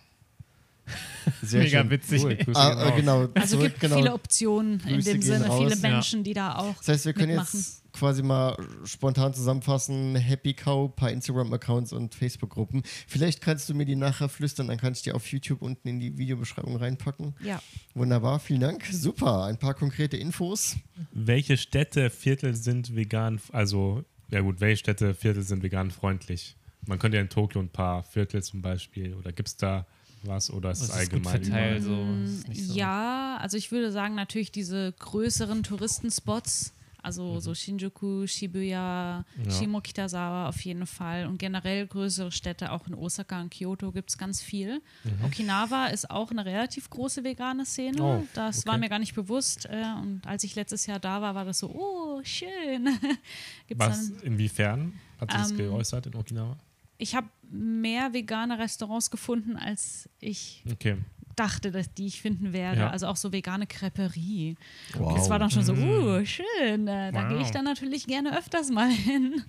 Sehr Mega schön. witzig. Cool, Grüße Ah, genau. Also zurück, gibt genau. viele Optionen in Grüße dem gehen Sinne, raus. viele Ja. Menschen, die da auch Das heißt, wir können mitmachen. jetzt quasi mal spontan zusammenfassen: Happy Cow, paar Instagram-Accounts und Facebook-Gruppen. Vielleicht kannst du mir die nachher flüstern, dann kann ich die auf YouTube unten in die Videobeschreibung reinpacken. Ja, Wunderbar, vielen Dank. Super, ein paar konkrete Infos. Welche Städte, Viertel sind vegan, also, ja gut, welche Städte, Viertel sind vegan freundlich? Man könnte ja in Tokio ein paar Viertel zum Beispiel, oder gibt es da was, oder ist es allgemein verteilt. überall? Also, ist nicht so. ja, also ich würde sagen, natürlich diese größeren Touristenspots, also Mhm. so Shinjuku, Shibuya, Shimokitazawa auf jeden Fall und generell größere Städte, auch in Osaka und Kyoto gibt es ganz viel. Mhm. Okinawa ist auch eine relativ große vegane Szene, Oh, das okay. war mir gar nicht bewusst äh, und als ich letztes Jahr da war, war das so, oh, schön. Was, dann, inwiefern hat sich das Ähm, geäußert in Okinawa? ich habe mehr vegane Restaurants gefunden, als ich Okay. Dachte, dass die ich finden werde. Ja. Also auch so vegane Creperie. Wow. Das war dann schon so, uh, schön. Äh, da Wow. gehe ich dann natürlich gerne öfters mal hin.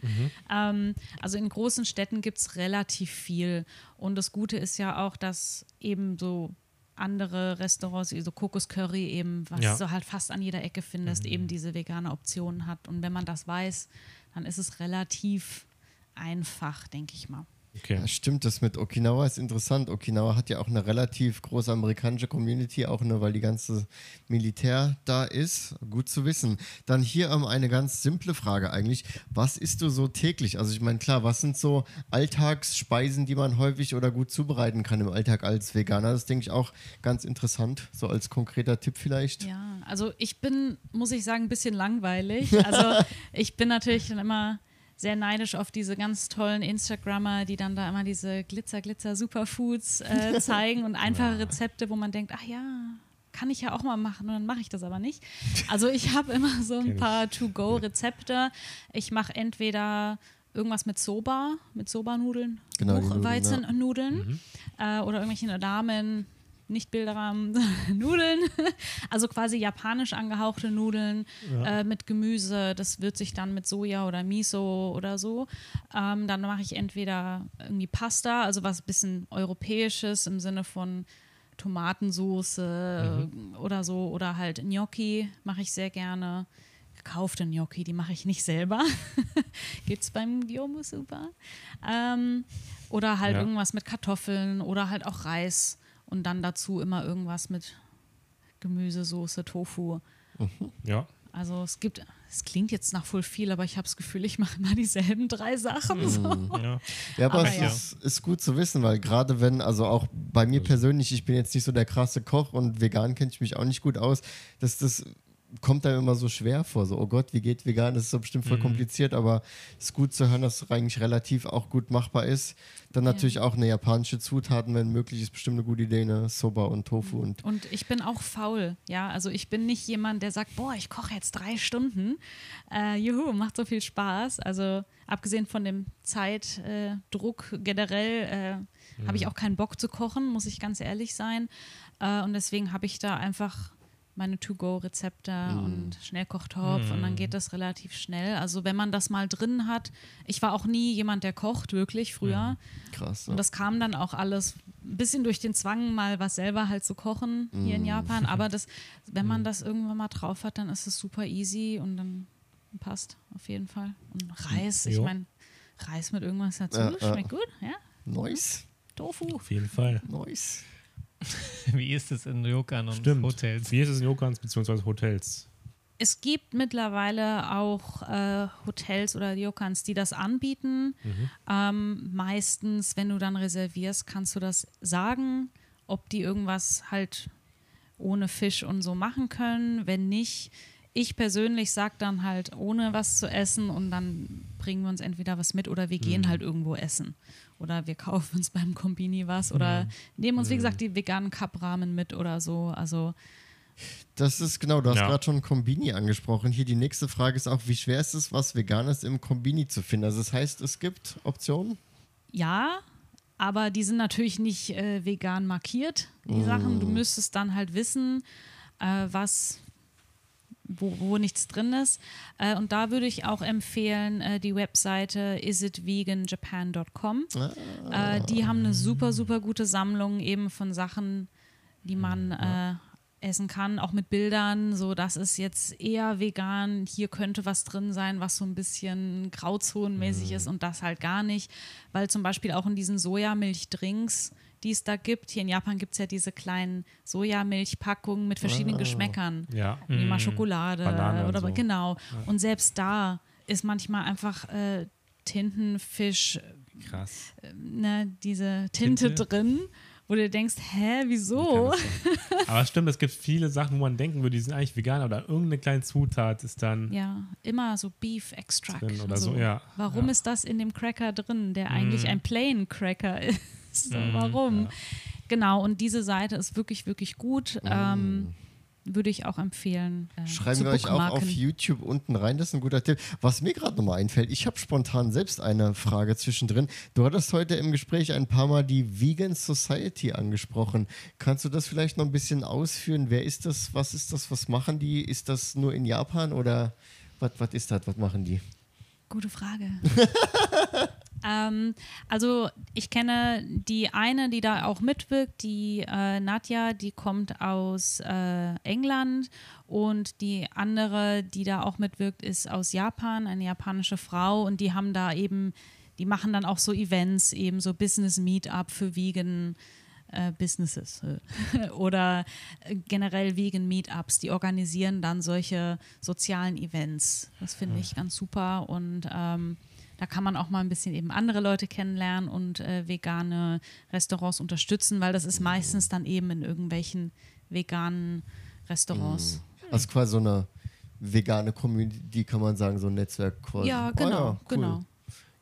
Ähm, also in großen Städten gibt es relativ viel. Und das Gute ist ja auch, dass eben so andere Restaurants, wie so Kokos Curry eben, was Ja. du halt fast an jeder Ecke findest, eben diese vegane Option hat. Und wenn man das weiß, dann ist es relativ einfach, denke ich mal. Okay. Ja, stimmt, das mit Okinawa ist interessant. Okinawa hat ja auch eine relativ große amerikanische Community, auch ne, weil die ganze Militär da ist. Gut zu wissen. Dann hier ähm, eine ganz simple Frage eigentlich. Was isst du so täglich? Also ich meine, klar, was sind so Alltagsspeisen, die man häufig oder gut zubereiten kann im Alltag als Veganer? Das denke ich auch ganz interessant, so als konkreter Tipp vielleicht. Ja, also ich bin, muss ich sagen, ein bisschen langweilig. Also ich bin natürlich dann immer sehr neidisch auf diese ganz tollen Instagrammer, die dann da immer diese Glitzer, Glitzer Superfoods äh, zeigen und einfache Rezepte, wo man denkt, ach ja, kann ich ja auch mal machen und dann mache ich das aber nicht. Also ich habe immer so ein paar To-Go-Rezepte. Ich mache entweder irgendwas mit Soba, mit Soba-Nudeln, Genau, die Nudeln, Hochweizennudeln äh, oder irgendwelche Ramen, nicht Bilderrahmen, Nudeln. Also quasi japanisch angehauchte Nudeln äh, mit Gemüse. Das wird sich dann mit Soja oder Miso oder so. Ähm, dann mache ich entweder irgendwie Pasta, also was bisschen europäisches im Sinne von Tomatensoße Mhm. oder so. Oder halt Gnocchi mache ich sehr gerne. Gekaufte Gnocchi, die mache ich nicht selber. Gibt es beim Gyomu Super. Ähm, oder halt Ja. irgendwas mit Kartoffeln oder halt auch Reis. Und dann dazu immer irgendwas mit Gemüsesoße, Tofu. Ja. Also es gibt, es klingt jetzt nach voll viel, aber ich habe das Gefühl, ich mache immer dieselben drei Sachen. So. Ja. Ja, aber, Aber es ja. Ist, ist gut zu wissen, weil gerade wenn, also auch bei mir persönlich, ich bin jetzt nicht so der krasse Koch und vegan kenne ich mich auch nicht gut aus, dass das kommt einem immer so schwer vor, so, oh Gott, wie geht vegan? Das ist so bestimmt voll kompliziert, aber es ist gut zu hören, dass es eigentlich relativ auch gut machbar ist. Dann natürlich auch eine japanische Zutaten, wenn möglich, ist bestimmt eine gute Idee, ne? Soba und Tofu und Und ich bin auch faul, ja. Also ich bin nicht jemand, der sagt, boah, ich koche jetzt drei Stunden. Äh, juhu, macht so viel Spaß. Also abgesehen von dem Zeitdruck äh, generell äh, habe ich auch keinen Bock zu kochen, muss ich ganz ehrlich sein. Äh, und deswegen habe ich da einfach meine To-Go-Rezepte und Schnellkochtopf und dann geht das relativ schnell. Also wenn man das mal drin hat, ich war auch nie jemand, der kocht, wirklich früher. krass. Ja. Und das kam dann auch alles ein bisschen durch den Zwang, mal was selber halt zu kochen hier in Japan. Aber das, wenn man das irgendwann mal drauf hat, dann ist es super easy und dann passt auf jeden Fall. Und Reis, ich meine, Reis mit irgendwas dazu, Ja, ja. schmeckt gut, ja? Nice, Tofu. Auf jeden Fall. nice. Wie ist es in Ryokan und Stimmt. Hotels? Wie ist es in Yokans bzw. Hotels? Es gibt mittlerweile auch äh, Hotels oder Ryokans, die das anbieten. Ähm, meistens, wenn du dann reservierst, kannst du das sagen, ob die irgendwas halt ohne Fisch und so machen können. Wenn nicht, ich persönlich sage dann halt ohne was zu essen und dann bringen wir uns entweder was mit oder wir gehen halt irgendwo essen. Oder wir kaufen uns beim Kombini was oder nehmen uns, wie gesagt, die veganen Cup-Rahmen mit oder so. Also Das ist genau, du hast Ja. gerade schon Kombini angesprochen. Hier die nächste Frage ist auch, wie schwer ist es, was Veganes im Kombini zu finden? Also das heißt, es gibt Optionen? Ja, aber die sind natürlich nicht äh, vegan markiert, die Sachen. Du müsstest dann halt wissen, äh, was, wo, wo nichts drin ist. Äh, und da würde ich auch empfehlen, äh, die Webseite isitveganjapan.com. Äh, die haben eine super, super gute Sammlung eben von Sachen, die man äh, essen kann, auch mit Bildern. So, das ist jetzt eher vegan. Hier könnte was drin sein, was so ein bisschen grauzonenmäßig ist und das halt gar nicht. Weil zum Beispiel auch in diesen Sojamilchdrinks, die es da gibt, hier in Japan gibt es ja diese kleinen Sojamilchpackungen mit verschiedenen Geschmäckern. Ja. Wie mal Schokolade Banane und oder so. genau. Und selbst da ist manchmal einfach äh, Tintenfisch, Krass. ne, diese Tinte, Tinte? drin, wo du denkst, hä, wieso? Aber stimmt, es gibt viele Sachen, wo man denken würde, die sind eigentlich vegan oder irgendeine kleine Zutat ist dann. Ja, immer so Beef Extract. Drin oder so, ja. Warum Ja. ist das in dem Cracker drin, der eigentlich ein Plain Cracker ist? So, warum? Genau, und diese Seite ist wirklich, wirklich gut. Ähm, würde ich auch empfehlen. Äh, Schreiben zu wir euch auch auf. YouTube unten rein, das ist ein guter Tipp. Was mir gerade nochmal einfällt, ich habe spontan selbst eine Frage zwischendrin. Du hattest heute im Gespräch ein paar Mal die Vegan Society angesprochen. Kannst du das vielleicht noch ein bisschen ausführen? Wer ist das? Was ist das? Was machen die? Ist das nur in Japan oder was, was ist das? Was machen die? Gute Frage. ähm, also ich kenne die eine, die da auch mitwirkt, die äh, Nadja, die kommt aus äh, England. Und die andere, die da auch mitwirkt, ist aus Japan, eine japanische Frau. Und die haben da eben, die machen dann auch so Events, eben so Business Meetup für Vegan äh, Businesses äh, oder äh, generell Vegan Meetups, die organisieren dann solche sozialen Events. Das finde ich ganz super. Und ähm, da kann man auch mal ein bisschen eben andere Leute kennenlernen und äh, vegane Restaurants unterstützen, weil das ist meistens dann eben in irgendwelchen veganen Restaurants. Also quasi so eine vegane Community, kann man sagen, so ein Netzwerk quasi. Ja, genau, cool. genau.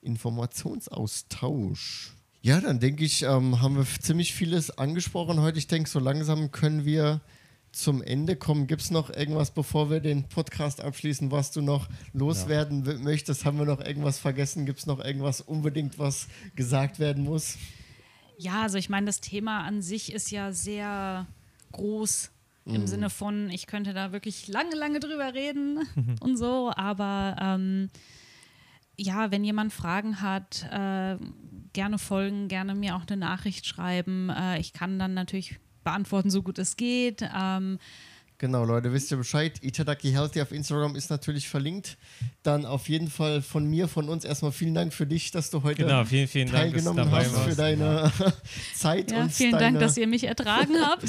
Informationsaustausch. Ja, dann denke ich, ähm, haben wir ziemlich vieles angesprochen heute. Ich denke, so langsam können wir zum Ende kommen. Gibt es noch irgendwas, bevor wir den Podcast abschließen, was du noch loswerden w- möchtest? Haben wir noch irgendwas vergessen? Gibt es noch irgendwas unbedingt, was gesagt werden muss? Ja, also ich meine, das Thema an sich ist ja sehr groß im Sinne von, ich könnte da wirklich lange, lange drüber reden und so, aber ähm, ja, wenn jemand Fragen hat, äh, gerne folgen, gerne mir auch eine Nachricht schreiben. Äh, ich kann dann natürlich beantworten, so gut es geht. Ähm, Genau, Leute, wisst ihr Bescheid. Itadaki Healthy auf Instagram ist natürlich verlinkt. Dann auf jeden Fall von mir, von uns erstmal vielen Dank für dich, dass du heute Genau, vielen, vielen Dank, teilgenommen dabei hast, für deine Zeit ja, und vielen deine, Dank, dass ihr mich ertragen habt.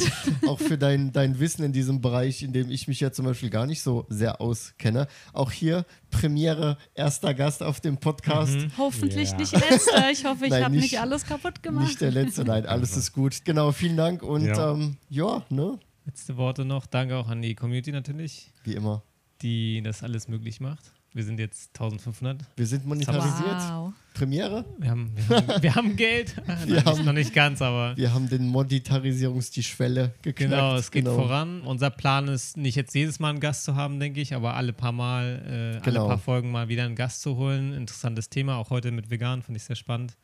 auch für dein, dein Wissen in diesem Bereich, in dem ich mich ja zum Beispiel gar nicht so sehr auskenne. Auch hier Premiere, erster Gast auf dem Podcast. Hoffentlich Ja. nicht letzter. Ich hoffe, ich habe nicht- nicht alles kaputt gemacht. Nicht der letzte, nein, alles ist gut. Genau, vielen Dank und Ja. ähm, ja, ne, Letzte Worte noch. Danke auch an die Community natürlich, wie immer. die das alles möglich macht. Wir sind jetzt 1500. Wir sind monetarisiert. Wow. Premiere. Wir haben, wir haben, wir haben Geld. Nein, Wir haben- noch nicht ganz, aber Wir haben den Monetarisierungs die Schwelle geknackt. genau, es geht Genau. voran. Unser Plan ist nicht jetzt jedes Mal einen Gast zu haben, denke ich, aber alle paar Mal, äh, Genau. alle paar Folgen mal wieder einen Gast zu holen. Interessantes Thema, auch heute mit Vegan, finde ich sehr spannend.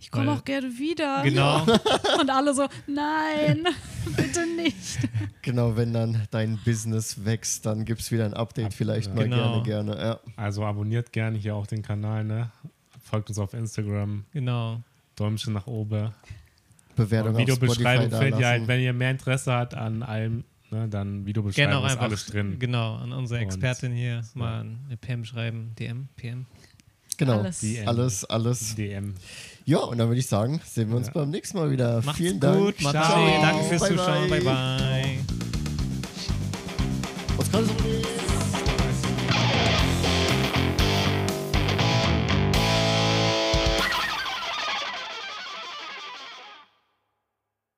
Ich komme auch gerne wieder. Genau. Und alle so, nein, bitte nicht. Genau, wenn dann dein Business wächst, dann gibt es wieder ein Update vielleicht mal Genau. gerne, gerne. Ja. Also abonniert gerne hier auch den Kanal, ne? Folgt uns auf Instagram, Genau. Däumchen nach oben. Bewertung auf Videobeschreibung findet ihr halt, wenn ihr mehr Interesse habt an allem, ne, dann Videobeschreibung Gerne auch ist einfach alles drin. Genau, an unsere Und- Expertin hier mal eine PM schreiben. DM, PM. Genau, Alles. Ähm, alles, alles. DM. Ja, und dann würde ich sagen, sehen wir uns Ja. beim nächsten Mal wieder. Macht's Vielen gut. Dank. Macht's Ciao. gut. Danke fürs Bye, Zuschauen. Bye, bye. bye. Was kannst du